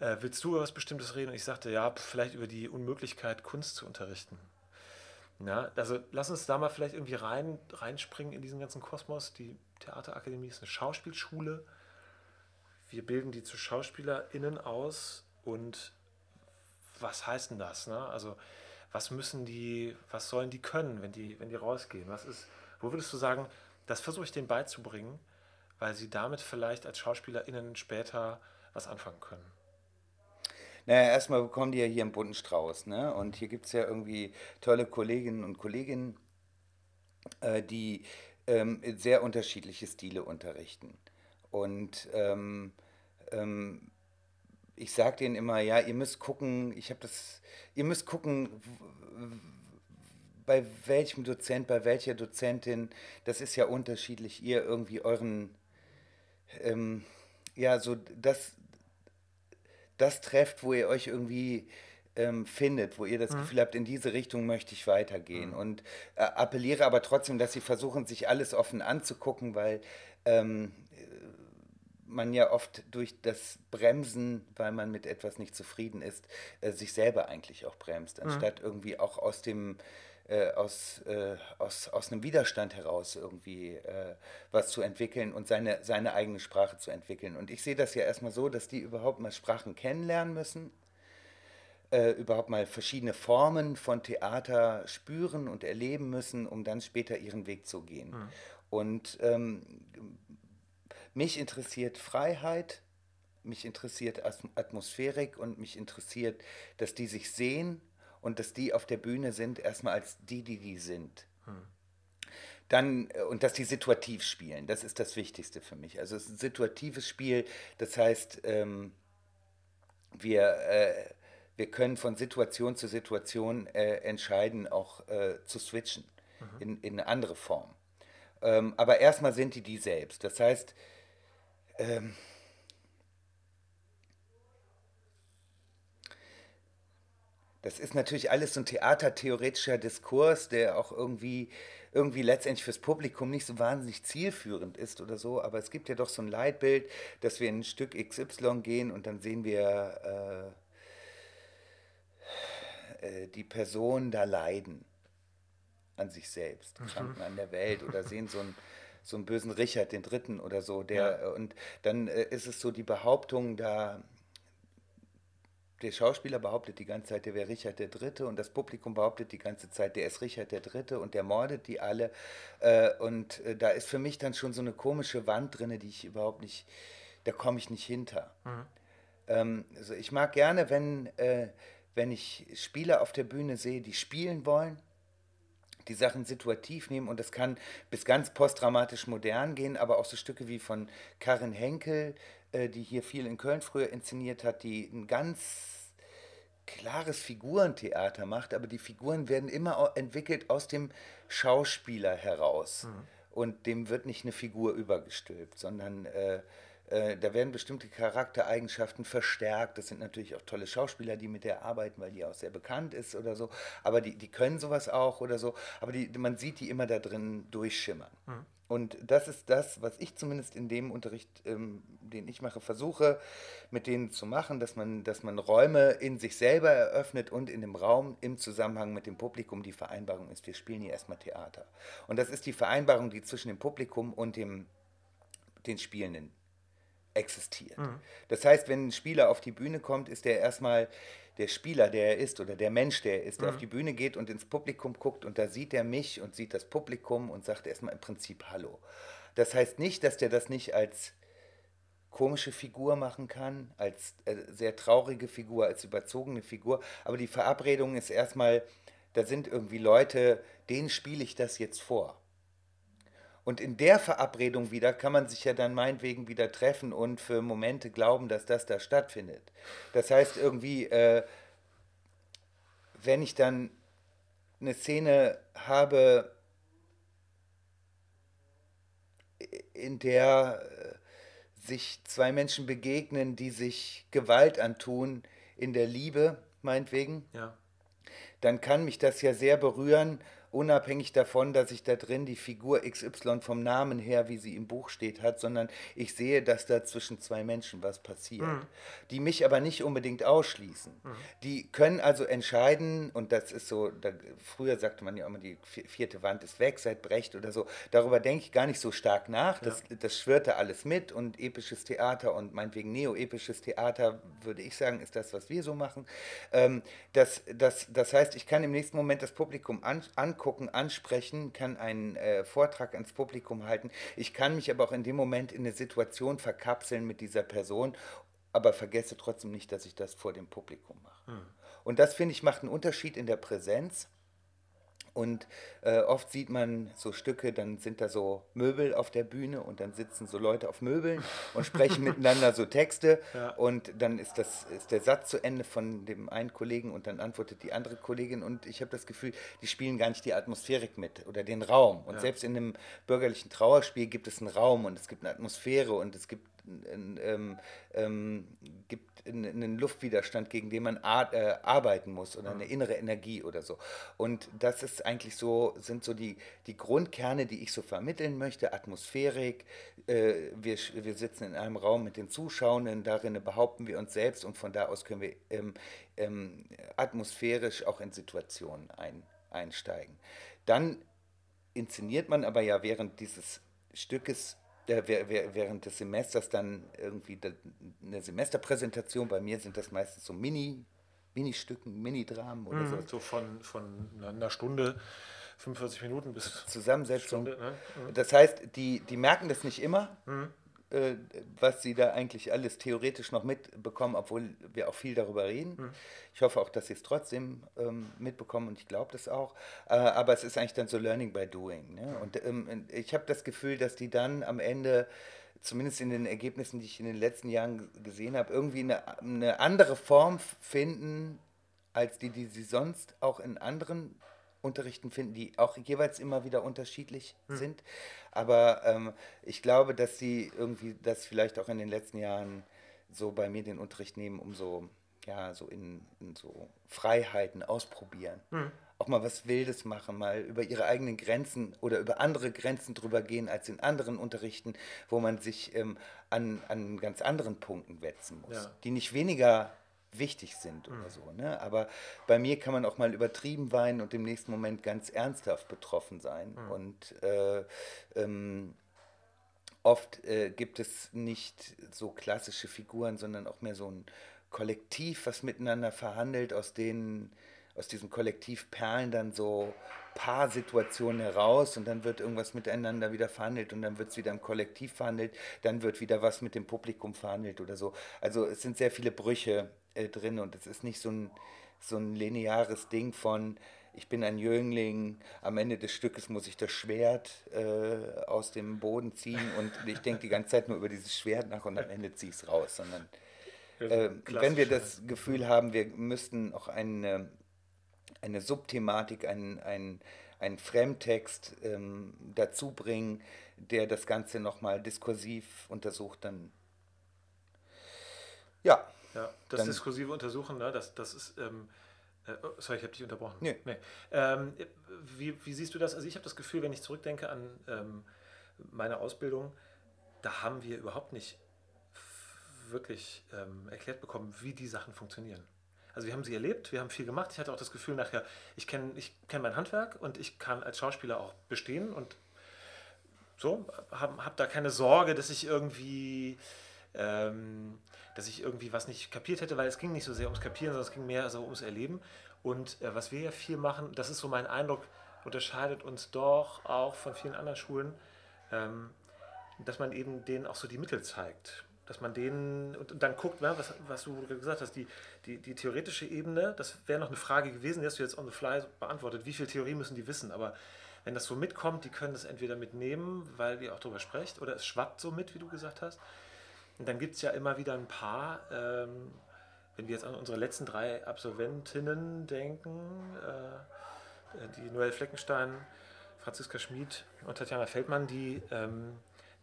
Äh, willst du über was Bestimmtes reden? Und ich sagte, ja, vielleicht über die Unmöglichkeit, Kunst zu unterrichten. Na, also lass uns da mal vielleicht irgendwie rein, reinspringen in diesen ganzen Kosmos. Die Theaterakademie ist eine Schauspielschule. Wir bilden die zu SchauspielerInnen aus und was heißt denn das? Ne? Also, was müssen die, was sollen die können, wenn die, wenn die rausgehen? Was ist, wo würdest du sagen, das versuche ich denen beizubringen, weil sie damit vielleicht als SchauspielerInnen später was anfangen können? Naja, erstmal bekommen die ja hier einen bunten Strauß, ne? Und hier gibt es ja irgendwie tolle Kolleginnen und Kollegen, äh, die ähm, sehr unterschiedliche Stile unterrichten. Und ähm, ähm, ich sage denen immer, ja, ihr müsst gucken, ich habe das, ihr müsst gucken, bei welchem Dozent, bei welcher Dozentin, das ist ja unterschiedlich, ihr irgendwie euren, ähm, ja, so das, das trefft, wo ihr euch irgendwie ähm, findet, wo ihr das Gefühl habt, in diese Richtung möchte ich weitergehen. Und äh, appelliere aber trotzdem, dass sie versuchen, sich alles offen anzugucken, weil ähm, man ja oft durch das Bremsen, weil man mit etwas nicht zufrieden ist, äh, sich selber eigentlich auch bremst, mhm. anstatt mhm. irgendwie auch aus dem äh, aus, äh, aus, aus einem Widerstand heraus irgendwie äh, was zu entwickeln und seine, seine eigene Sprache zu entwickeln. Und ich sehe das ja erstmal so, dass die überhaupt mal Sprachen kennenlernen müssen, äh, überhaupt mal verschiedene Formen von Theater spüren und erleben müssen, um dann später ihren Weg zu gehen. Mhm. Und ähm, mich interessiert Freiheit, mich interessiert Atmosphärik und mich interessiert, dass die sich sehen und dass die auf der Bühne sind, erstmal als die, die die sind. Hm. Dann, äh, und dass die situativ spielen, das ist das Wichtigste für mich. Also es ist ein situatives Spiel, das heißt, ähm, wir, äh, wir können von Situation zu Situation äh, entscheiden, auch äh, zu switchen mhm. in, in eine andere Form. Ähm, aber erstmal sind die die selbst. Das heißt, ähm, das ist natürlich alles so ein theatertheoretischer Diskurs, der auch irgendwie, irgendwie letztendlich fürs Publikum nicht so wahnsinnig zielführend ist oder so. Aber es gibt ja doch so ein Leitbild, dass wir in ein Stück XY gehen und dann sehen wir äh, äh, die Person da leiden an sich selbst, mhm. an der Welt oder sehen so einen, so einen bösen Richard den Dritten oder so, der ja. und dann äh, ist es so die Behauptung, da der Schauspieler behauptet die ganze Zeit, der wäre Richard der Dritte und das Publikum behauptet die ganze Zeit, der ist Richard der Dritte und der mordet die alle. Äh, und äh, da ist für mich dann schon so eine komische Wand drin, die ich überhaupt nicht, da komme ich nicht hinter. Mhm. Ähm, also ich mag gerne, wenn, äh, wenn ich Spieler auf der Bühne sehe, die spielen wollen, die Sachen situativ nehmen und das kann bis ganz postdramatisch modern gehen, aber auch so Stücke wie von Karin Henkel, die hier viel in Köln früher inszeniert hat, die ein ganz klares Figurentheater macht, aber die Figuren werden immer entwickelt aus dem Schauspieler heraus. Mhm. Und dem wird nicht eine Figur übergestülpt, sondern äh, äh, da werden bestimmte Charaktereigenschaften verstärkt. Das sind natürlich auch tolle Schauspieler, die mit der arbeiten, weil die auch sehr bekannt ist oder so. Aber die, die können sowas auch oder so. Aber die, man sieht die immer da drin durchschimmern. Mhm. Und das ist das, was ich zumindest in dem Unterricht, ähm, den ich mache, versuche mit denen zu machen, dass man, dass man Räume in sich selber eröffnet und in dem Raum im Zusammenhang mit dem Publikum die Vereinbarung ist, wir spielen hier erstmal Theater. Und das ist die Vereinbarung, die zwischen dem Publikum und dem, den Spielenden existiert. Mhm. Das heißt, wenn ein Spieler auf die Bühne kommt, ist er erstmal der Spieler, der er ist, oder der Mensch, der er ist, der mhm. auf die Bühne geht und ins Publikum guckt und da sieht er mich und sieht das Publikum und sagt erstmal im Prinzip Hallo. Das heißt nicht, dass der das nicht als komische Figur machen kann, als äh, sehr traurige Figur, als überzogene Figur, aber die Verabredung ist erstmal, da sind irgendwie Leute, denen spiele ich das jetzt vor. Und in der Verabredung wieder kann man sich ja dann meinetwegen wieder treffen und für Momente glauben, dass das da stattfindet. Das heißt irgendwie, äh, wenn ich dann eine Szene habe, in der äh, sich zwei Menschen begegnen, die sich Gewalt antun in der Liebe, meinetwegen, ja. dann kann mich das ja sehr berühren unabhängig davon, dass ich da drin die Figur XY vom Namen her, wie sie im Buch steht, hat, sondern ich sehe, dass da zwischen zwei Menschen was passiert, mhm. die mich aber nicht unbedingt ausschließen. Mhm. Die können also entscheiden, und das ist so, da, früher sagte man ja immer, die vierte Wand ist weg seit Brecht oder so, darüber denke ich gar nicht so stark nach, das, ja. das schwirrte alles mit und episches Theater und meinetwegen neo-episches Theater, würde ich sagen, ist das, was wir so machen. Ähm, das, das, das heißt, ich kann im nächsten Moment das Publikum an, angucken, angucken, ansprechen, kann einen äh, Vortrag ans Publikum halten. Ich kann mich aber auch in dem Moment in eine Situation verkapseln mit dieser Person, aber vergesse trotzdem nicht, dass ich das vor dem Publikum mache. Hm. Und das, finde ich, macht einen Unterschied in der Präsenz. Und äh, oft sieht man so Stücke, dann sind da so Möbel auf der Bühne und dann sitzen so Leute auf Möbeln und sprechen miteinander so Texte. Ja. Und dann ist, das, ist der Satz zu Ende von dem einen Kollegen und dann antwortet die andere Kollegin. Und ich habe das Gefühl, die spielen gar nicht die Atmosphärik mit oder den Raum. Und ja. selbst in einem bürgerlichen Trauerspiel gibt es einen Raum und es gibt eine Atmosphäre und es gibt ähm, ähm, gibt einen Luftwiderstand, gegen den man ar äh, arbeiten muss oder eine innere Energie oder so. Und das ist eigentlich so, sind so die, die Grundkerne, die ich so vermitteln möchte. Atmosphärik, äh, wir, wir sitzen in einem Raum mit den Zuschauenden, darin behaupten wir uns selbst und von da aus können wir ähm, ähm, atmosphärisch auch in Situationen ein, einsteigen. Dann inszeniert man aber ja während dieses Stückes äh, während des Semesters dann irgendwie eine Semesterpräsentation. Bei mir sind das meistens so Mini, Mini-Stücken, Mini-Dramen oder mhm, so. So von, von einer Stunde, 45 Minuten bis Zusammensetzung. Stunde, ne? mhm. Das heißt, die, die merken das nicht immer. Mhm äh, was sie da eigentlich alles theoretisch noch mitbekommen, obwohl wir auch viel darüber reden. Mhm. Ich hoffe auch, dass sie es trotzdem ähm, mitbekommen und ich glaube das auch. Äh, aber es ist eigentlich dann so Learning by Doing. Ne? Und ähm, ich habe das Gefühl, dass die dann am Ende zumindest in den Ergebnissen, die ich in den letzten Jahren gesehen habe, irgendwie eine, eine andere Form finden, als die, die sie sonst auch in anderen Unterrichten finden, die auch jeweils immer wieder unterschiedlich hm. sind. Aber ähm, ich glaube, dass sie irgendwie das vielleicht auch in den letzten Jahren so bei mir den Unterricht nehmen, um so, ja, so in, in so Freiheiten ausprobieren. Hm. Auch mal was Wildes machen, mal über ihre eigenen Grenzen oder über andere Grenzen drüber gehen als in anderen Unterrichten, wo man sich ähm, an, an ganz anderen Punkten wetzen muss, ja. die nicht weniger wichtig sind oder mhm. so. Ne? Aber bei mir kann man auch mal übertrieben weinen und im nächsten Moment ganz ernsthaft betroffen sein. Mhm. Und äh, ähm, oft äh, gibt es nicht so klassische Figuren, sondern auch mehr so ein Kollektiv, was miteinander verhandelt, aus denen aus diesem Kollektiv perlen dann so Paarsituationen heraus und dann wird irgendwas miteinander wieder verhandelt und dann wird es wieder im Kollektiv verhandelt, dann wird wieder was mit dem Publikum verhandelt oder so. Also es sind sehr viele Brüche äh, drin und es ist nicht so ein, so ein lineares Ding von, ich bin ein Jüngling, am Ende des Stückes muss ich das Schwert äh, aus dem Boden ziehen und ich denke die ganze Zeit nur über dieses Schwert nach und am Ende ziehe ich es raus, sondern äh, wenn wir das Gefühl haben, wir müssten auch eine, eine Subthematik, einen, einen, einen Fremdtext ähm, dazu bringen, der das Ganze nochmal diskursiv untersucht, dann ja, ja, das dann, diskursive Untersuchen, ne, das, das ist. Ähm, äh, oh, sorry, ich habe dich unterbrochen. Nee. nee. Ähm, wie, wie, siehst du das? Also, ich habe das Gefühl, wenn ich zurückdenke an ähm, meine Ausbildung, da haben wir überhaupt nicht wirklich ähm, erklärt bekommen, wie die Sachen funktionieren. Also wir haben sie erlebt, wir haben viel gemacht. Ich hatte auch das Gefühl nachher, ich kenne ich kenn mein Handwerk und ich kann als Schauspieler auch bestehen und so, habe hab da keine Sorge, dass ich irgendwie ähm, dass ich irgendwie was nicht kapiert hätte, weil es ging nicht so sehr ums Kapieren, sondern es ging mehr so ums Erleben. Und äh, was wir ja viel machen, das ist so mein Eindruck, unterscheidet uns doch auch von vielen anderen Schulen, ähm, dass man eben denen auch so die Mittel zeigt. Dass man denen und dann guckt, ne, was, was du gesagt hast, die, die, die theoretische Ebene, das wäre noch eine Frage gewesen, die hast du jetzt on the fly beantwortet. Wie viel Theorie müssen die wissen? Aber wenn das so mitkommt, die können das entweder mitnehmen, weil ihr auch darüber sprecht, oder es schwappt so mit, wie du gesagt hast. Und dann gibt es ja immer wieder ein paar, ähm, wenn wir jetzt an unsere letzten drei Absolventinnen denken, äh, die Noelle Fleckenstein, Franziska Schmid und Tatjana Feldmann, die, ähm,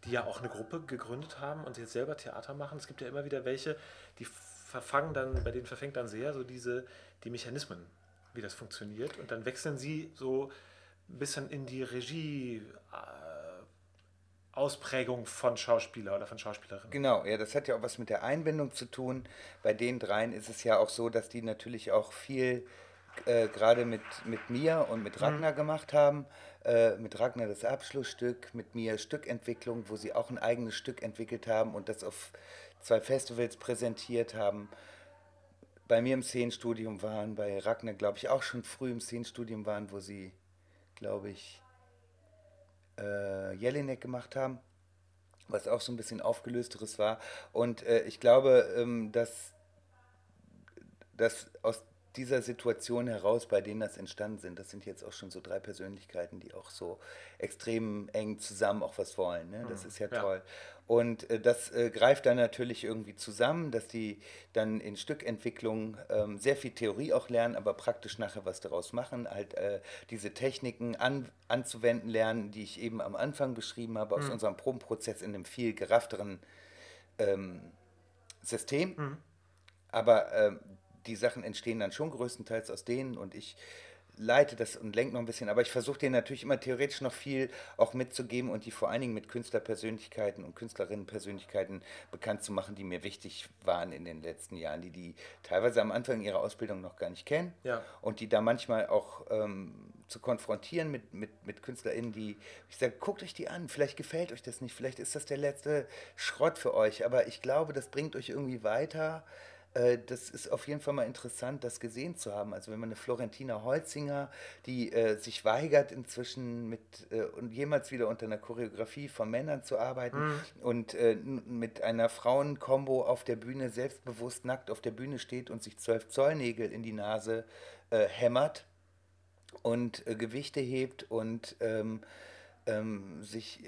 die ja auch eine Gruppe gegründet haben und jetzt selber Theater machen. Es gibt ja immer wieder welche, die verfangen dann, bei denen verfängt dann sehr so diese, die Mechanismen, wie das funktioniert. Und dann wechseln sie so ein bisschen in die Regie. Äh, Ausprägung von Schauspieler oder von Schauspielerinnen. Genau, ja, das hat ja auch was mit der Einbindung zu tun. Bei den dreien ist es ja auch so, dass die natürlich auch viel äh, gerade mit, mit mir und mit mhm. Ragnar mhm. gemacht haben. Äh, mit Ragnar das Abschlussstück, mit mir Stückentwicklung, wo sie auch ein eigenes Stück entwickelt haben und das auf zwei Festivals präsentiert haben. Bei mir im Szenenstudium waren, bei Ragnar glaube ich auch schon früh im Szenenstudium waren, wo sie, glaube ich, äh, Jelinek gemacht haben, was auch so ein bisschen aufgelösteres war. Und äh, ich glaube, ähm, dass, dass aus dieser Situation heraus, bei denen das entstanden sind, das sind jetzt auch schon so drei Persönlichkeiten, die auch so extrem eng zusammen auch was wollen. Ne? Das mhm. ist ja, ja. toll. Und äh, das äh, greift dann natürlich irgendwie zusammen, dass die dann in Stückentwicklung ähm, sehr viel Theorie auch lernen, aber praktisch nachher was daraus machen, halt äh, diese Techniken an, anzuwenden lernen, die ich eben am Anfang beschrieben habe, aus mhm. unserem Probenprozess in einem viel geraffteren ähm, System. Mhm. Aber ähm, die Sachen entstehen dann schon größtenteils aus denen und ich leite das und lenke noch ein bisschen, aber ich versuche denen natürlich immer theoretisch noch viel auch mitzugeben und die vor allen Dingen mit Künstlerpersönlichkeiten und Künstlerinnenpersönlichkeiten bekannt zu machen, die mir wichtig waren in den letzten Jahren, die die teilweise am Anfang ihrer Ausbildung noch gar nicht kennen ja. und die da manchmal auch ähm, zu konfrontieren mit, mit, mit KünstlerInnen, die ich sage, guckt euch die an, vielleicht gefällt euch das nicht, vielleicht ist das der letzte Schrott für euch, aber ich glaube, das bringt euch irgendwie weiter äh, das ist auf jeden Fall mal interessant, das gesehen zu haben. Also wenn man eine Florentina Holzinger, die äh, sich weigert inzwischen mit äh, und jemals wieder unter einer Choreografie von Männern zu arbeiten mhm. und äh, mit einer Frauenkombo auf der Bühne selbstbewusst nackt auf der Bühne steht und sich zwölf Zollnägel in die Nase äh, hämmert und Gewichte hebt und ähm, ähm, sich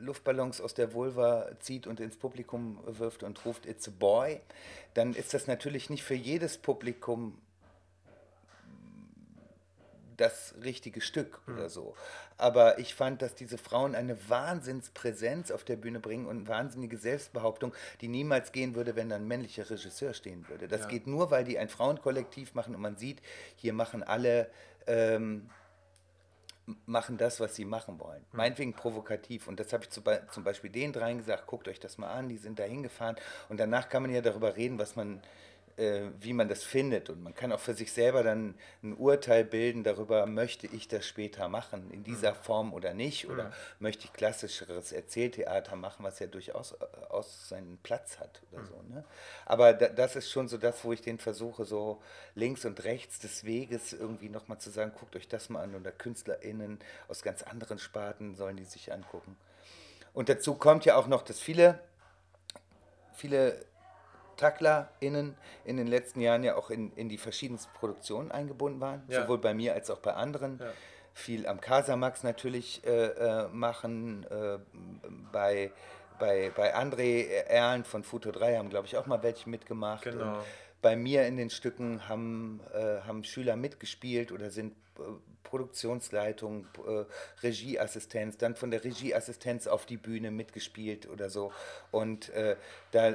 Luftballons aus der Vulva zieht und ins Publikum wirft und ruft It's a Boy, dann ist das natürlich nicht für jedes Publikum das richtige Stück mhm. oder so. Aber ich fand, dass diese Frauen eine Wahnsinnspräsenz auf der Bühne bringen und eine wahnsinnige Selbstbehauptung, die niemals gehen würde, wenn da ein männlicher Regisseur stehen würde. Das ja. geht nur, weil die ein Frauenkollektiv machen und man sieht, hier machen alle ähm, machen das, was sie machen wollen. Mhm. Meinetwegen provokativ. Und das habe ich zu, zum Beispiel den dreien gesagt, guckt euch das mal an, die sind da hingefahren. Und danach kann man ja darüber reden, was man äh, wie man das findet. Und man kann auch für sich selber dann ein Urteil bilden darüber, möchte ich das später machen, in dieser mhm. Form oder nicht, oder mhm. möchte ich klassischeres Erzähltheater machen, was ja durchaus äh, aus seinen Platz hat oder mhm. so. Ne? Aber da, das ist schon so das, wo ich den versuche, so links und rechts des Weges irgendwie nochmal zu sagen, guckt euch das mal an, oder KünstlerInnen aus ganz anderen Sparten sollen die sich angucken. Und dazu kommt ja auch noch, dass viele, viele TacklerInnen in den letzten Jahren ja auch in, in die verschiedensten Produktionen eingebunden waren, ja. sowohl bei mir als auch bei anderen. Ja. Viel am Casamax natürlich äh, äh, machen, äh, bei, bei, bei André Erlen von Futo 3 haben, glaube ich, auch mal welche mitgemacht. Genau. bei mir in den Stücken haben, äh, haben Schüler mitgespielt oder sind äh, Produktionsleitung, äh, Regieassistenz, dann von der Regieassistenz auf die Bühne mitgespielt oder so. Und äh, da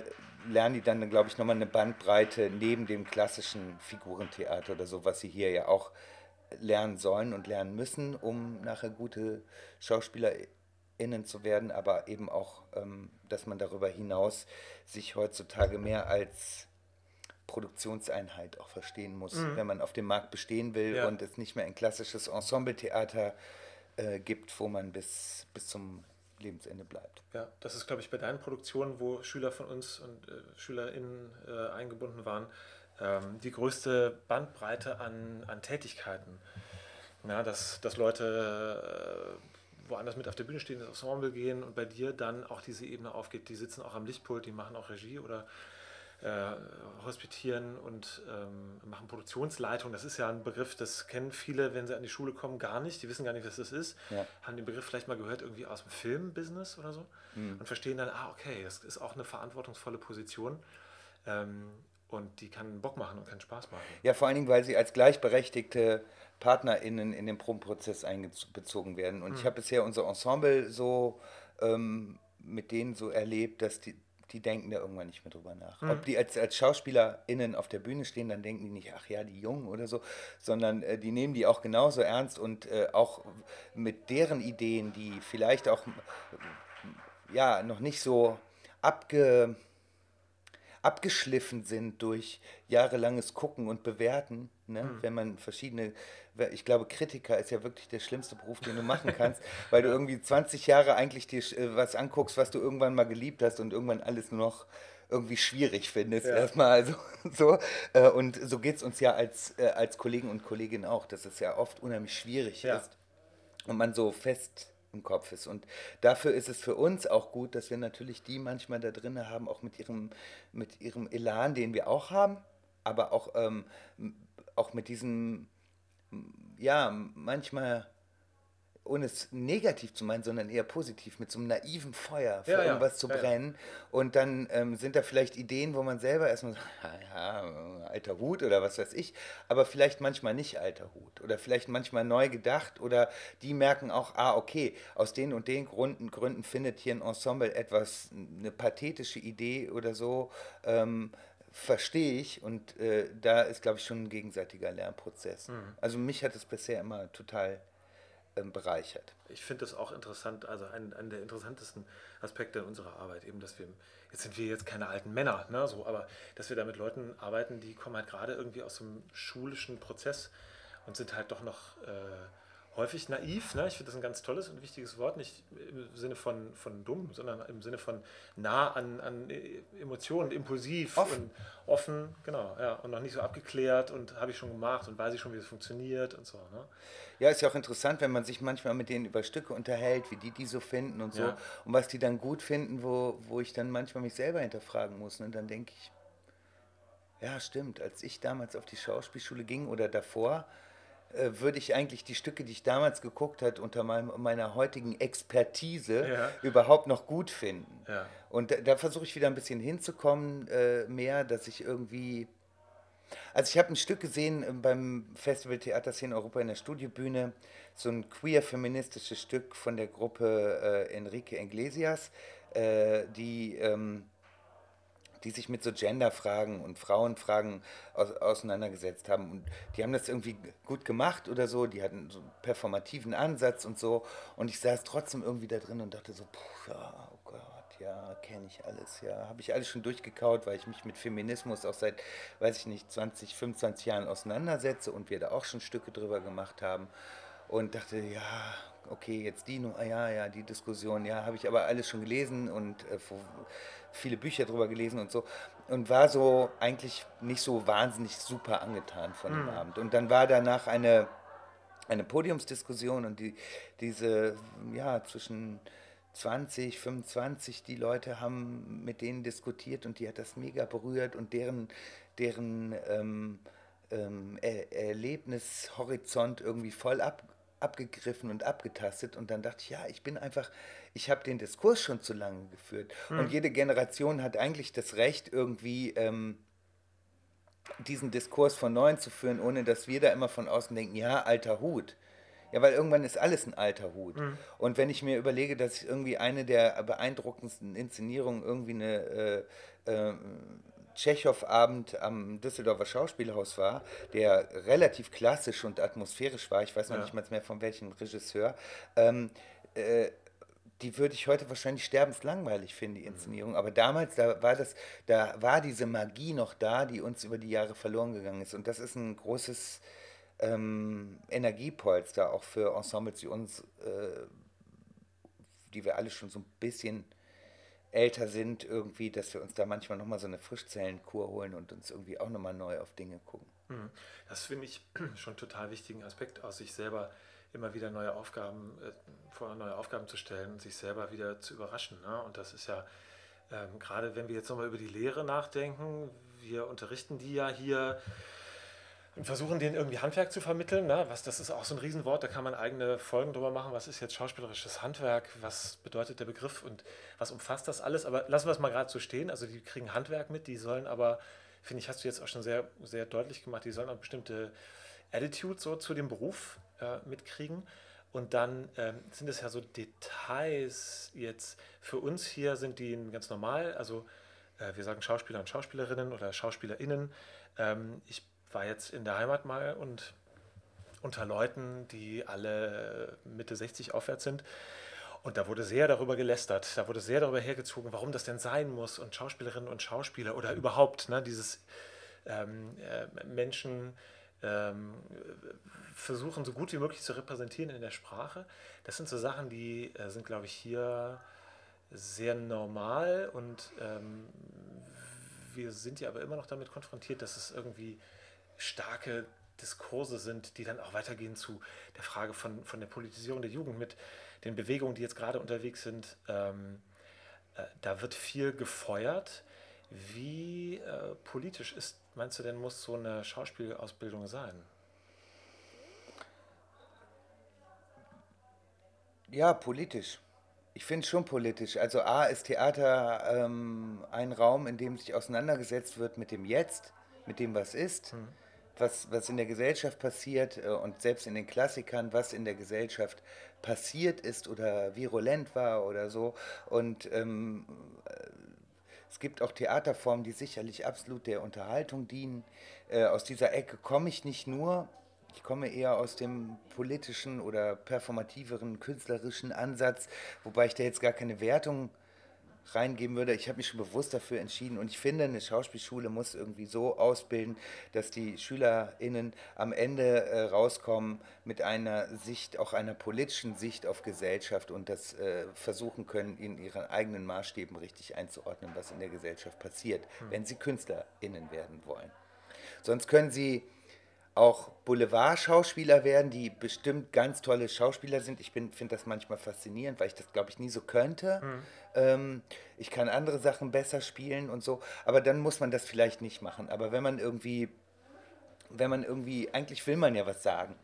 lernen die dann, glaube ich, nochmal eine Bandbreite neben dem klassischen Figurentheater oder so, was sie hier ja auch lernen sollen und lernen müssen, um nachher gute SchauspielerInnen zu werden, aber eben auch, ähm, dass man darüber hinaus sich heutzutage mehr als Produktionseinheit auch verstehen muss, mhm. wenn man auf dem Markt bestehen will ja. und es nicht mehr ein klassisches Ensembletheater äh, gibt, wo man bis, bis zum Lebensende bleibt. Ja, das ist, glaube ich, bei deinen Produktionen, wo Schüler von uns und äh, SchülerInnen äh, eingebunden waren, ähm, die größte Bandbreite an, an Tätigkeiten. Ja, dass, dass Leute äh, woanders mit auf der Bühne stehen, ins Ensemble gehen und bei dir dann auch diese Ebene aufgeht. Die sitzen auch am Lichtpult, die machen auch Regie oder äh, hospitieren und ähm, machen Produktionsleitung. Das ist ja ein Begriff, das kennen viele, wenn sie an die Schule kommen, gar nicht. Die wissen gar nicht, was das ist. Ja. Haben den Begriff vielleicht mal gehört, irgendwie aus dem Filmbusiness oder so. Mhm. Und verstehen dann, ah, okay, das ist auch eine verantwortungsvolle Position. Ähm, und die kann Bock machen und kann Spaß machen. Ja, vor allen Dingen, weil sie als gleichberechtigte PartnerInnen in den Probenprozess einbezogen werden. Und mhm. ich habe bisher unser Ensemble so ähm, mit denen so erlebt, dass die, die denken da irgendwann nicht mehr drüber nach. Mhm. Ob die als, als SchauspielerInnen auf der Bühne stehen, dann denken die nicht, ach ja, die Jungen oder so, sondern äh, die nehmen die auch genauso ernst und äh, auch mit deren Ideen, die vielleicht auch ja noch nicht so abge, abgeschliffen sind durch jahrelanges Gucken und Bewerten, ne? Mhm. wenn man verschiedene ich glaube, Kritiker ist ja wirklich der schlimmste Beruf, den du machen kannst, weil du irgendwie 20 Jahre eigentlich dir äh, was anguckst, was du irgendwann mal geliebt hast und irgendwann alles nur noch irgendwie schwierig findest. Ja. Erstmal also so. Äh, und so geht es uns ja als, äh, als Kollegen und Kolleginnen auch, dass es ja oft unheimlich schwierig ja. ist und man so fest im Kopf ist. Und dafür ist es für uns auch gut, dass wir natürlich die manchmal da drin haben, auch mit ihrem, mit ihrem Elan, den wir auch haben, aber auch, ähm, auch mit diesem ja, manchmal ohne es negativ zu meinen, sondern eher positiv, mit so einem naiven Feuer für Ja, ja. irgendwas zu Ja, ja. brennen. Und dann ähm, sind da vielleicht Ideen, wo man selber erstmal sagt, ja, ja, alter Hut oder was weiß ich, aber vielleicht manchmal nicht alter Hut oder vielleicht manchmal neu gedacht oder die merken auch, ah, okay, aus den und den Gründen, Gründen findet hier ein Ensemble etwas, eine pathetische Idee oder so. Ähm, verstehe ich und äh, da ist, glaube ich, schon ein gegenseitiger Lernprozess. Also mich hat es bisher immer total ähm, bereichert. Ich finde das auch interessant, also ein, einer der interessantesten Aspekte unserer Arbeit, eben, dass wir, jetzt sind wir jetzt keine alten Männer, ne, so, aber dass wir da mit Leuten arbeiten, die kommen halt gerade irgendwie aus so einem schulischen Prozess und sind halt doch noch äh, häufig naiv. Ne? Ich finde das ein ganz tolles und wichtiges Wort, nicht im Sinne von, von dumm, sondern im Sinne von nah an, an äh, Emotionen, impulsiv Offen. und offen, genau, ja, und noch nicht so abgeklärt und habe ich schon gemacht und weiß ich schon, wie es funktioniert und so. Ne? Ja, ist ja auch interessant, wenn man sich manchmal mit denen über Stücke unterhält, wie die die so finden und so. Ja. Und was die dann gut finden, wo, wo ich dann manchmal mich selber hinterfragen muss. Und dann denke ich, ja, stimmt, als ich damals auf die Schauspielschule ging oder davor, würde ich eigentlich die Stücke, die ich damals geguckt hat, unter meinem, meiner heutigen Expertise Ja. überhaupt noch gut finden. Ja. Und da, da versuche ich wieder ein bisschen hinzukommen, äh, mehr, dass ich irgendwie. Also ich habe ein Stück gesehen äh, beim Festival Theaterszene Europa in der Studiobühne, so ein queer-feministisches Stück von der Gruppe äh, Enrique Iglesias, äh, die, ähm, die sich mit so Genderfragen und Frauenfragen aus, auseinandergesetzt haben. Und die haben das irgendwie gut gemacht oder so, die hatten so einen performativen Ansatz und so. Und ich saß trotzdem irgendwie da drin und dachte so, puh, ja, oh Gott, ja, kenne ich alles, ja, habe ich alles schon durchgekaut, weil ich mich mit Feminismus auch seit, weiß ich nicht, 20, 25 Jahren auseinandersetze und wir da auch schon Stücke drüber gemacht haben und dachte, ja, okay, jetzt die, ja, ja, die Diskussion, ja, habe ich aber alles schon gelesen und äh, viele Bücher drüber gelesen und so und war so eigentlich nicht so wahnsinnig super angetan von dem Abend. Und dann war danach eine eine Podiumsdiskussion und die, diese, ja, zwischen 20, 25, die Leute haben mit denen diskutiert und die hat das mega berührt und deren, deren ähm, ähm, er Erlebnishorizont irgendwie voll ab, abgegriffen und abgetastet und dann dachte ich, ja, ich bin einfach, ich habe den Diskurs schon zu lange geführt und jede Generation hat eigentlich das Recht irgendwie ähm, diesen Diskurs von neuem zu führen, ohne dass wir da immer von außen denken, ja, alter Hut. Ja, weil irgendwann ist alles ein alter Hut. Und wenn ich mir überlege, dass ich irgendwie eine der beeindruckendsten Inszenierungen irgendwie eine äh, äh, Tschechow-Abend am Düsseldorfer Schauspielhaus war, der relativ klassisch und atmosphärisch war, ich weiß noch Ja. nicht mal mehr von welchem Regisseur, ähm, äh, die würde ich heute wahrscheinlich sterbenslangweilig finden, die Inszenierung. Aber damals, da war das, da war diese Magie noch da, die uns über die Jahre verloren gegangen ist. Und das ist ein großes ähm, Energiepolster auch für Ensembles wie uns, äh, die wir alle schon so ein bisschen älter sind, irgendwie, dass wir uns da manchmal nochmal so eine Frischzellenkur holen und uns irgendwie auch nochmal neu auf Dinge gucken. Mhm. Das finde ich schon total wichtigen Aspekt, aus sich selber immer wieder neue Aufgaben, äh, vor neue Aufgaben zu stellen und sich selber wieder zu überraschen. Ne? Und das ist ja, ähm, gerade wenn wir jetzt nochmal über die Lehre nachdenken, wir unterrichten die ja hier und versuchen denen irgendwie Handwerk zu vermitteln. Ne? Was, das ist auch so ein Riesenwort, da kann man eigene Folgen drüber machen. Was ist jetzt schauspielerisches Handwerk? Was bedeutet der Begriff und was umfasst das alles? Aber lassen wir es mal gerade so stehen. Also die kriegen Handwerk mit, die sollen aber, finde ich, hast du jetzt auch schon sehr, sehr deutlich gemacht, die sollen auch bestimmte Attitude so zu dem Beruf äh, mitkriegen. Und dann ähm, sind es ja so Details jetzt. Für uns hier sind die ganz normal. Also äh, wir sagen Schauspieler und Schauspielerinnen oder SchauspielerInnen. Ähm, ich war jetzt in der Heimat mal und unter Leuten, die alle Mitte 60 aufwärts sind. Und da wurde sehr darüber gelästert, da wurde sehr darüber hergezogen, warum das denn sein muss und Schauspielerinnen und Schauspieler oder überhaupt ne, dieses ähm, äh, Menschen ähm, versuchen, so gut wie möglich zu repräsentieren in der Sprache. Das sind so Sachen, die äh, sind, glaube ich, hier sehr normal und ähm, wir sind ja aber immer noch damit konfrontiert, dass es irgendwie starke Diskurse sind, die dann auch weitergehen zu der Frage von, von der Politisierung der Jugend mit den Bewegungen, die jetzt gerade unterwegs sind. Ähm, äh, da wird viel gefeuert. Wie äh, politisch ist, meinst du denn, muss so eine Schauspielausbildung sein? Ja, politisch. Ich finde es schon politisch. Also A ist Theater ähm, ein Raum, in dem sich auseinandergesetzt wird mit dem Jetzt, mit dem, was ist, mhm. Was, was in der Gesellschaft passiert äh, und selbst in den Klassikern, was in der Gesellschaft passiert ist oder virulent war oder so. Und ähm, äh, es gibt auch Theaterformen, die sicherlich absolut der Unterhaltung dienen. Äh, aus dieser Ecke komme ich nicht nur, ich komme eher aus dem politischen oder performativeren, künstlerischen Ansatz, wobei ich da jetzt gar keine Wertung reingeben würde. Ich habe mich schon bewusst dafür entschieden und ich finde, eine Schauspielschule muss irgendwie so ausbilden, dass die SchülerInnen am Ende äh, rauskommen mit einer Sicht, auch einer politischen Sicht auf Gesellschaft und das äh, versuchen können, in ihren eigenen Maßstäben richtig einzuordnen, was in der Gesellschaft passiert, hm. wenn sie KünstlerInnen werden wollen. Sonst können sie auch Boulevard-Schauspieler werden, die bestimmt ganz tolle Schauspieler sind. Ich finde das manchmal faszinierend, weil ich das, glaube ich, nie so könnte. Mhm. Ähm, ich kann andere Sachen besser spielen und so, aber dann muss man das vielleicht nicht machen. Aber wenn man irgendwie, wenn man irgendwie, eigentlich will man ja was sagen.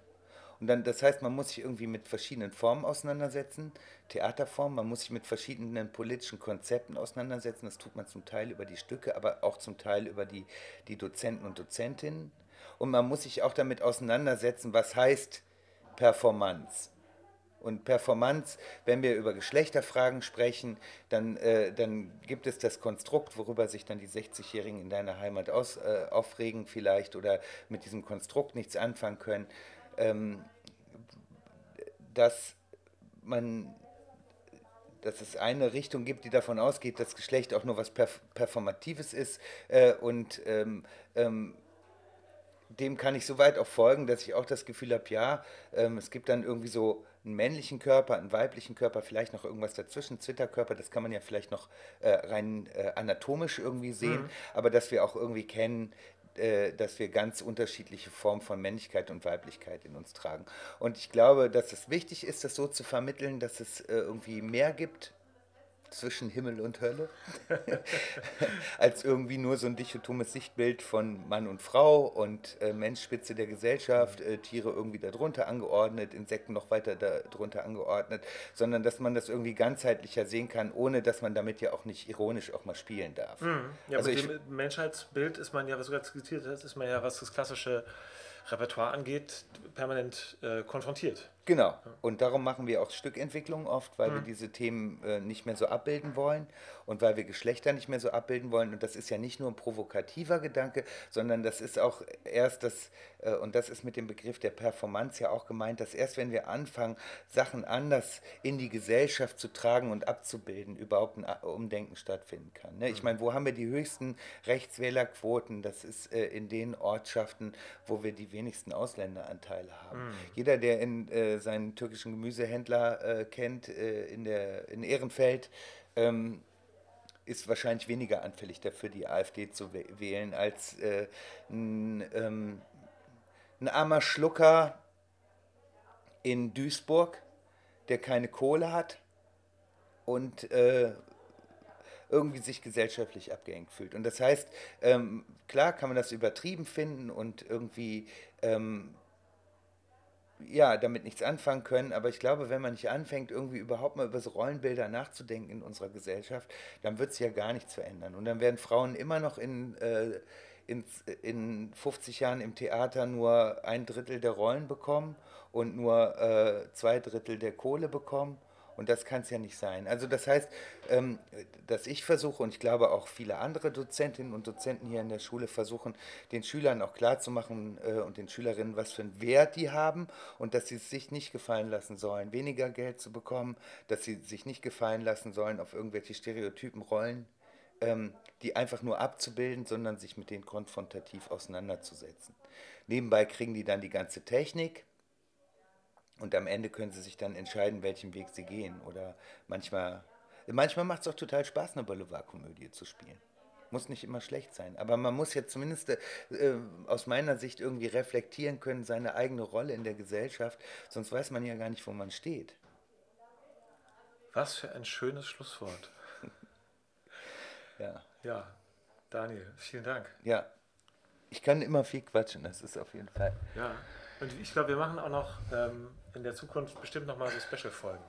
Und dann, das heißt, man muss sich irgendwie mit verschiedenen Formen auseinandersetzen, Theaterformen, man muss sich mit verschiedenen politischen Konzepten auseinandersetzen. Das tut man zum Teil über die Stücke, aber auch zum Teil über die, die Dozenten und Dozentinnen und man muss sich auch damit auseinandersetzen, was heißt Performance. Und Performance, wenn wir über Geschlechterfragen sprechen, dann, äh, dann gibt es das Konstrukt, worüber sich dann die 60-Jährigen in deiner Heimat aus, äh, aufregen vielleicht oder mit diesem Konstrukt nichts anfangen können, ähm, dass man dass es eine Richtung gibt, die davon ausgeht, dass Geschlecht auch nur was Perf Performatives ist äh, und ähm, ähm, dem kann ich so weit auch folgen, dass ich auch das Gefühl habe, ja, ähm, es gibt dann irgendwie so einen männlichen Körper, einen weiblichen Körper, vielleicht noch irgendwas dazwischen, Zwitterkörper, das kann man ja vielleicht noch äh, rein äh, anatomisch irgendwie sehen, mhm. aber dass wir auch irgendwie kennen, äh, dass wir ganz unterschiedliche Formen von Männlichkeit und Weiblichkeit in uns tragen. Und ich glaube, dass es wichtig ist, das so zu vermitteln, dass es äh, irgendwie mehr gibt zwischen Himmel und Hölle, als irgendwie nur so ein dichotomes Sichtbild von Mann und Frau und äh, Mensch Spitze der Gesellschaft, äh, Tiere irgendwie darunter angeordnet, Insekten noch weiter darunter angeordnet, sondern dass man das irgendwie ganzheitlicher sehen kann, ohne dass man damit ja auch nicht ironisch auch mal spielen darf. Mhm. Ja, also mit dem Menschheitsbild ist man ja, was du gerade skizziert hast, ist man ja, was das klassische Repertoire angeht, permanent äh, konfrontiert. Genau. Und darum machen wir auch Stückentwicklung oft, weil mhm. wir diese Themen äh, nicht mehr so abbilden wollen und weil wir Geschlechter nicht mehr so abbilden wollen. Und das ist ja nicht nur ein provokativer Gedanke, sondern das ist auch erst das, äh, und das ist mit dem Begriff der Performance ja auch gemeint, dass erst wenn wir anfangen, Sachen anders in die Gesellschaft zu tragen und abzubilden, überhaupt ein Umdenken stattfinden kann. Ne? Ich mhm. meine, wo haben wir die höchsten Rechtswählerquoten? Das ist äh, in den Ortschaften, wo wir die wenigsten Ausländeranteile haben. Mhm. Jeder, der in äh, seinen türkischen Gemüsehändler äh, kennt äh, in, der, in Ehrenfeld, ähm, ist wahrscheinlich weniger anfällig dafür, die AfD zu wählen, als äh, ein, ähm, ein armer Schlucker in Duisburg, der keine Kohle hat und äh, irgendwie sich gesellschaftlich abgehängt fühlt. Und das heißt, ähm, klar kann man das übertrieben finden und irgendwie ähm, ja, damit nichts anfangen können. Aber ich glaube, wenn man nicht anfängt, irgendwie überhaupt mal über so Rollenbilder nachzudenken in unserer Gesellschaft, dann wird sich ja gar nichts verändern. Und dann werden Frauen immer noch in, äh, in, in 50 Jahren im Theater nur ein Drittel der Rollen bekommen und nur äh, zwei Drittel der Kohle bekommen. Und das kann es ja nicht sein. Also das heißt, ähm, dass ich versuche und ich glaube auch viele andere Dozentinnen und Dozenten hier in der Schule versuchen, den Schülern auch klarzumachen äh, und den Schülerinnen, was für einen Wert die haben und dass sie es sich nicht gefallen lassen sollen, weniger Geld zu bekommen, dass sie sich nicht gefallen lassen sollen, auf irgendwelche Stereotypen Rollen ähm, die einfach nur abzubilden, sondern sich mit denen konfrontativ auseinanderzusetzen. Nebenbei kriegen die dann die ganze Technik, und am Ende können sie sich dann entscheiden, welchen Weg sie gehen. Oder manchmal, manchmal macht es auch total Spaß, eine Boulevardkomödie zu spielen. Muss nicht immer schlecht sein. Aber man muss ja zumindest äh, aus meiner Sicht irgendwie reflektieren können, seine eigene Rolle in der Gesellschaft. Sonst weiß man ja gar nicht, wo man steht. Was für ein schönes Schlusswort. ja. Ja, Daniel, vielen Dank. Ja, ich kann immer viel quatschen, das ist auf jeden Fall. Ja. Und ich glaube, wir machen auch noch ähm, in der Zukunft bestimmt nochmal so Special-Folgen.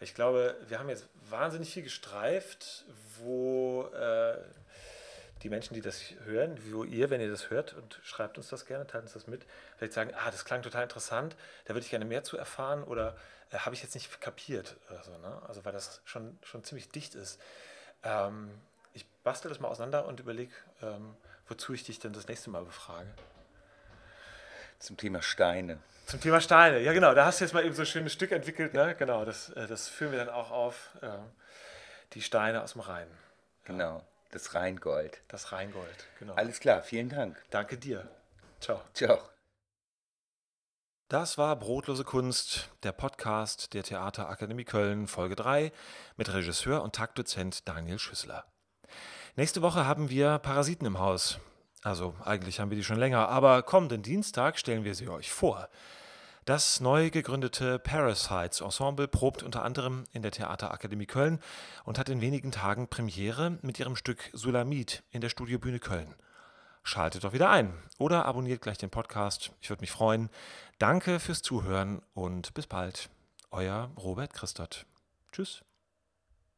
Ich glaube, wir haben jetzt wahnsinnig viel gestreift, wo äh, die Menschen, die das hören, wo ihr, wenn ihr das hört, und schreibt uns das gerne, teilt uns das mit, vielleicht sagen, ah, das klang total interessant, da würde ich gerne mehr zu erfahren oder äh, habe ich jetzt nicht kapiert oder so, ne? Also weil das schon, schon ziemlich dicht ist. Ähm, ich bastel das mal auseinander und überlege, ähm, wozu ich dich denn das nächste Mal befrage. Zum Thema Steine. Zum Thema Steine, ja genau, da hast du jetzt mal eben so ein schönes Stück entwickelt, ne? Genau, das, äh, das führen wir dann auch auf. Äh, die Steine aus dem Rhein. Genau, das Rheingold. Das Rheingold, genau. Alles klar, vielen Dank. Danke dir. Ciao. Ciao. Das war Brotlose Kunst, der Podcast der Theaterakademie Köln, Folge 3, mit Regisseur und Taktdozent Daniel Schüssler. Nächste Woche haben wir Parasiten im Haus. Also eigentlich haben wir die schon länger, aber kommenden Dienstag stellen wir sie euch vor. Das neu gegründete Parasites Ensemble probt unter anderem in der Theaterakademie Köln und hat in wenigen Tagen Premiere mit ihrem Stück Sulamit in der Studiobühne Köln. Schaltet doch wieder ein oder abonniert gleich den Podcast. Ich würde mich freuen. Danke fürs Zuhören und bis bald. Euer Robert Christot. Tschüss.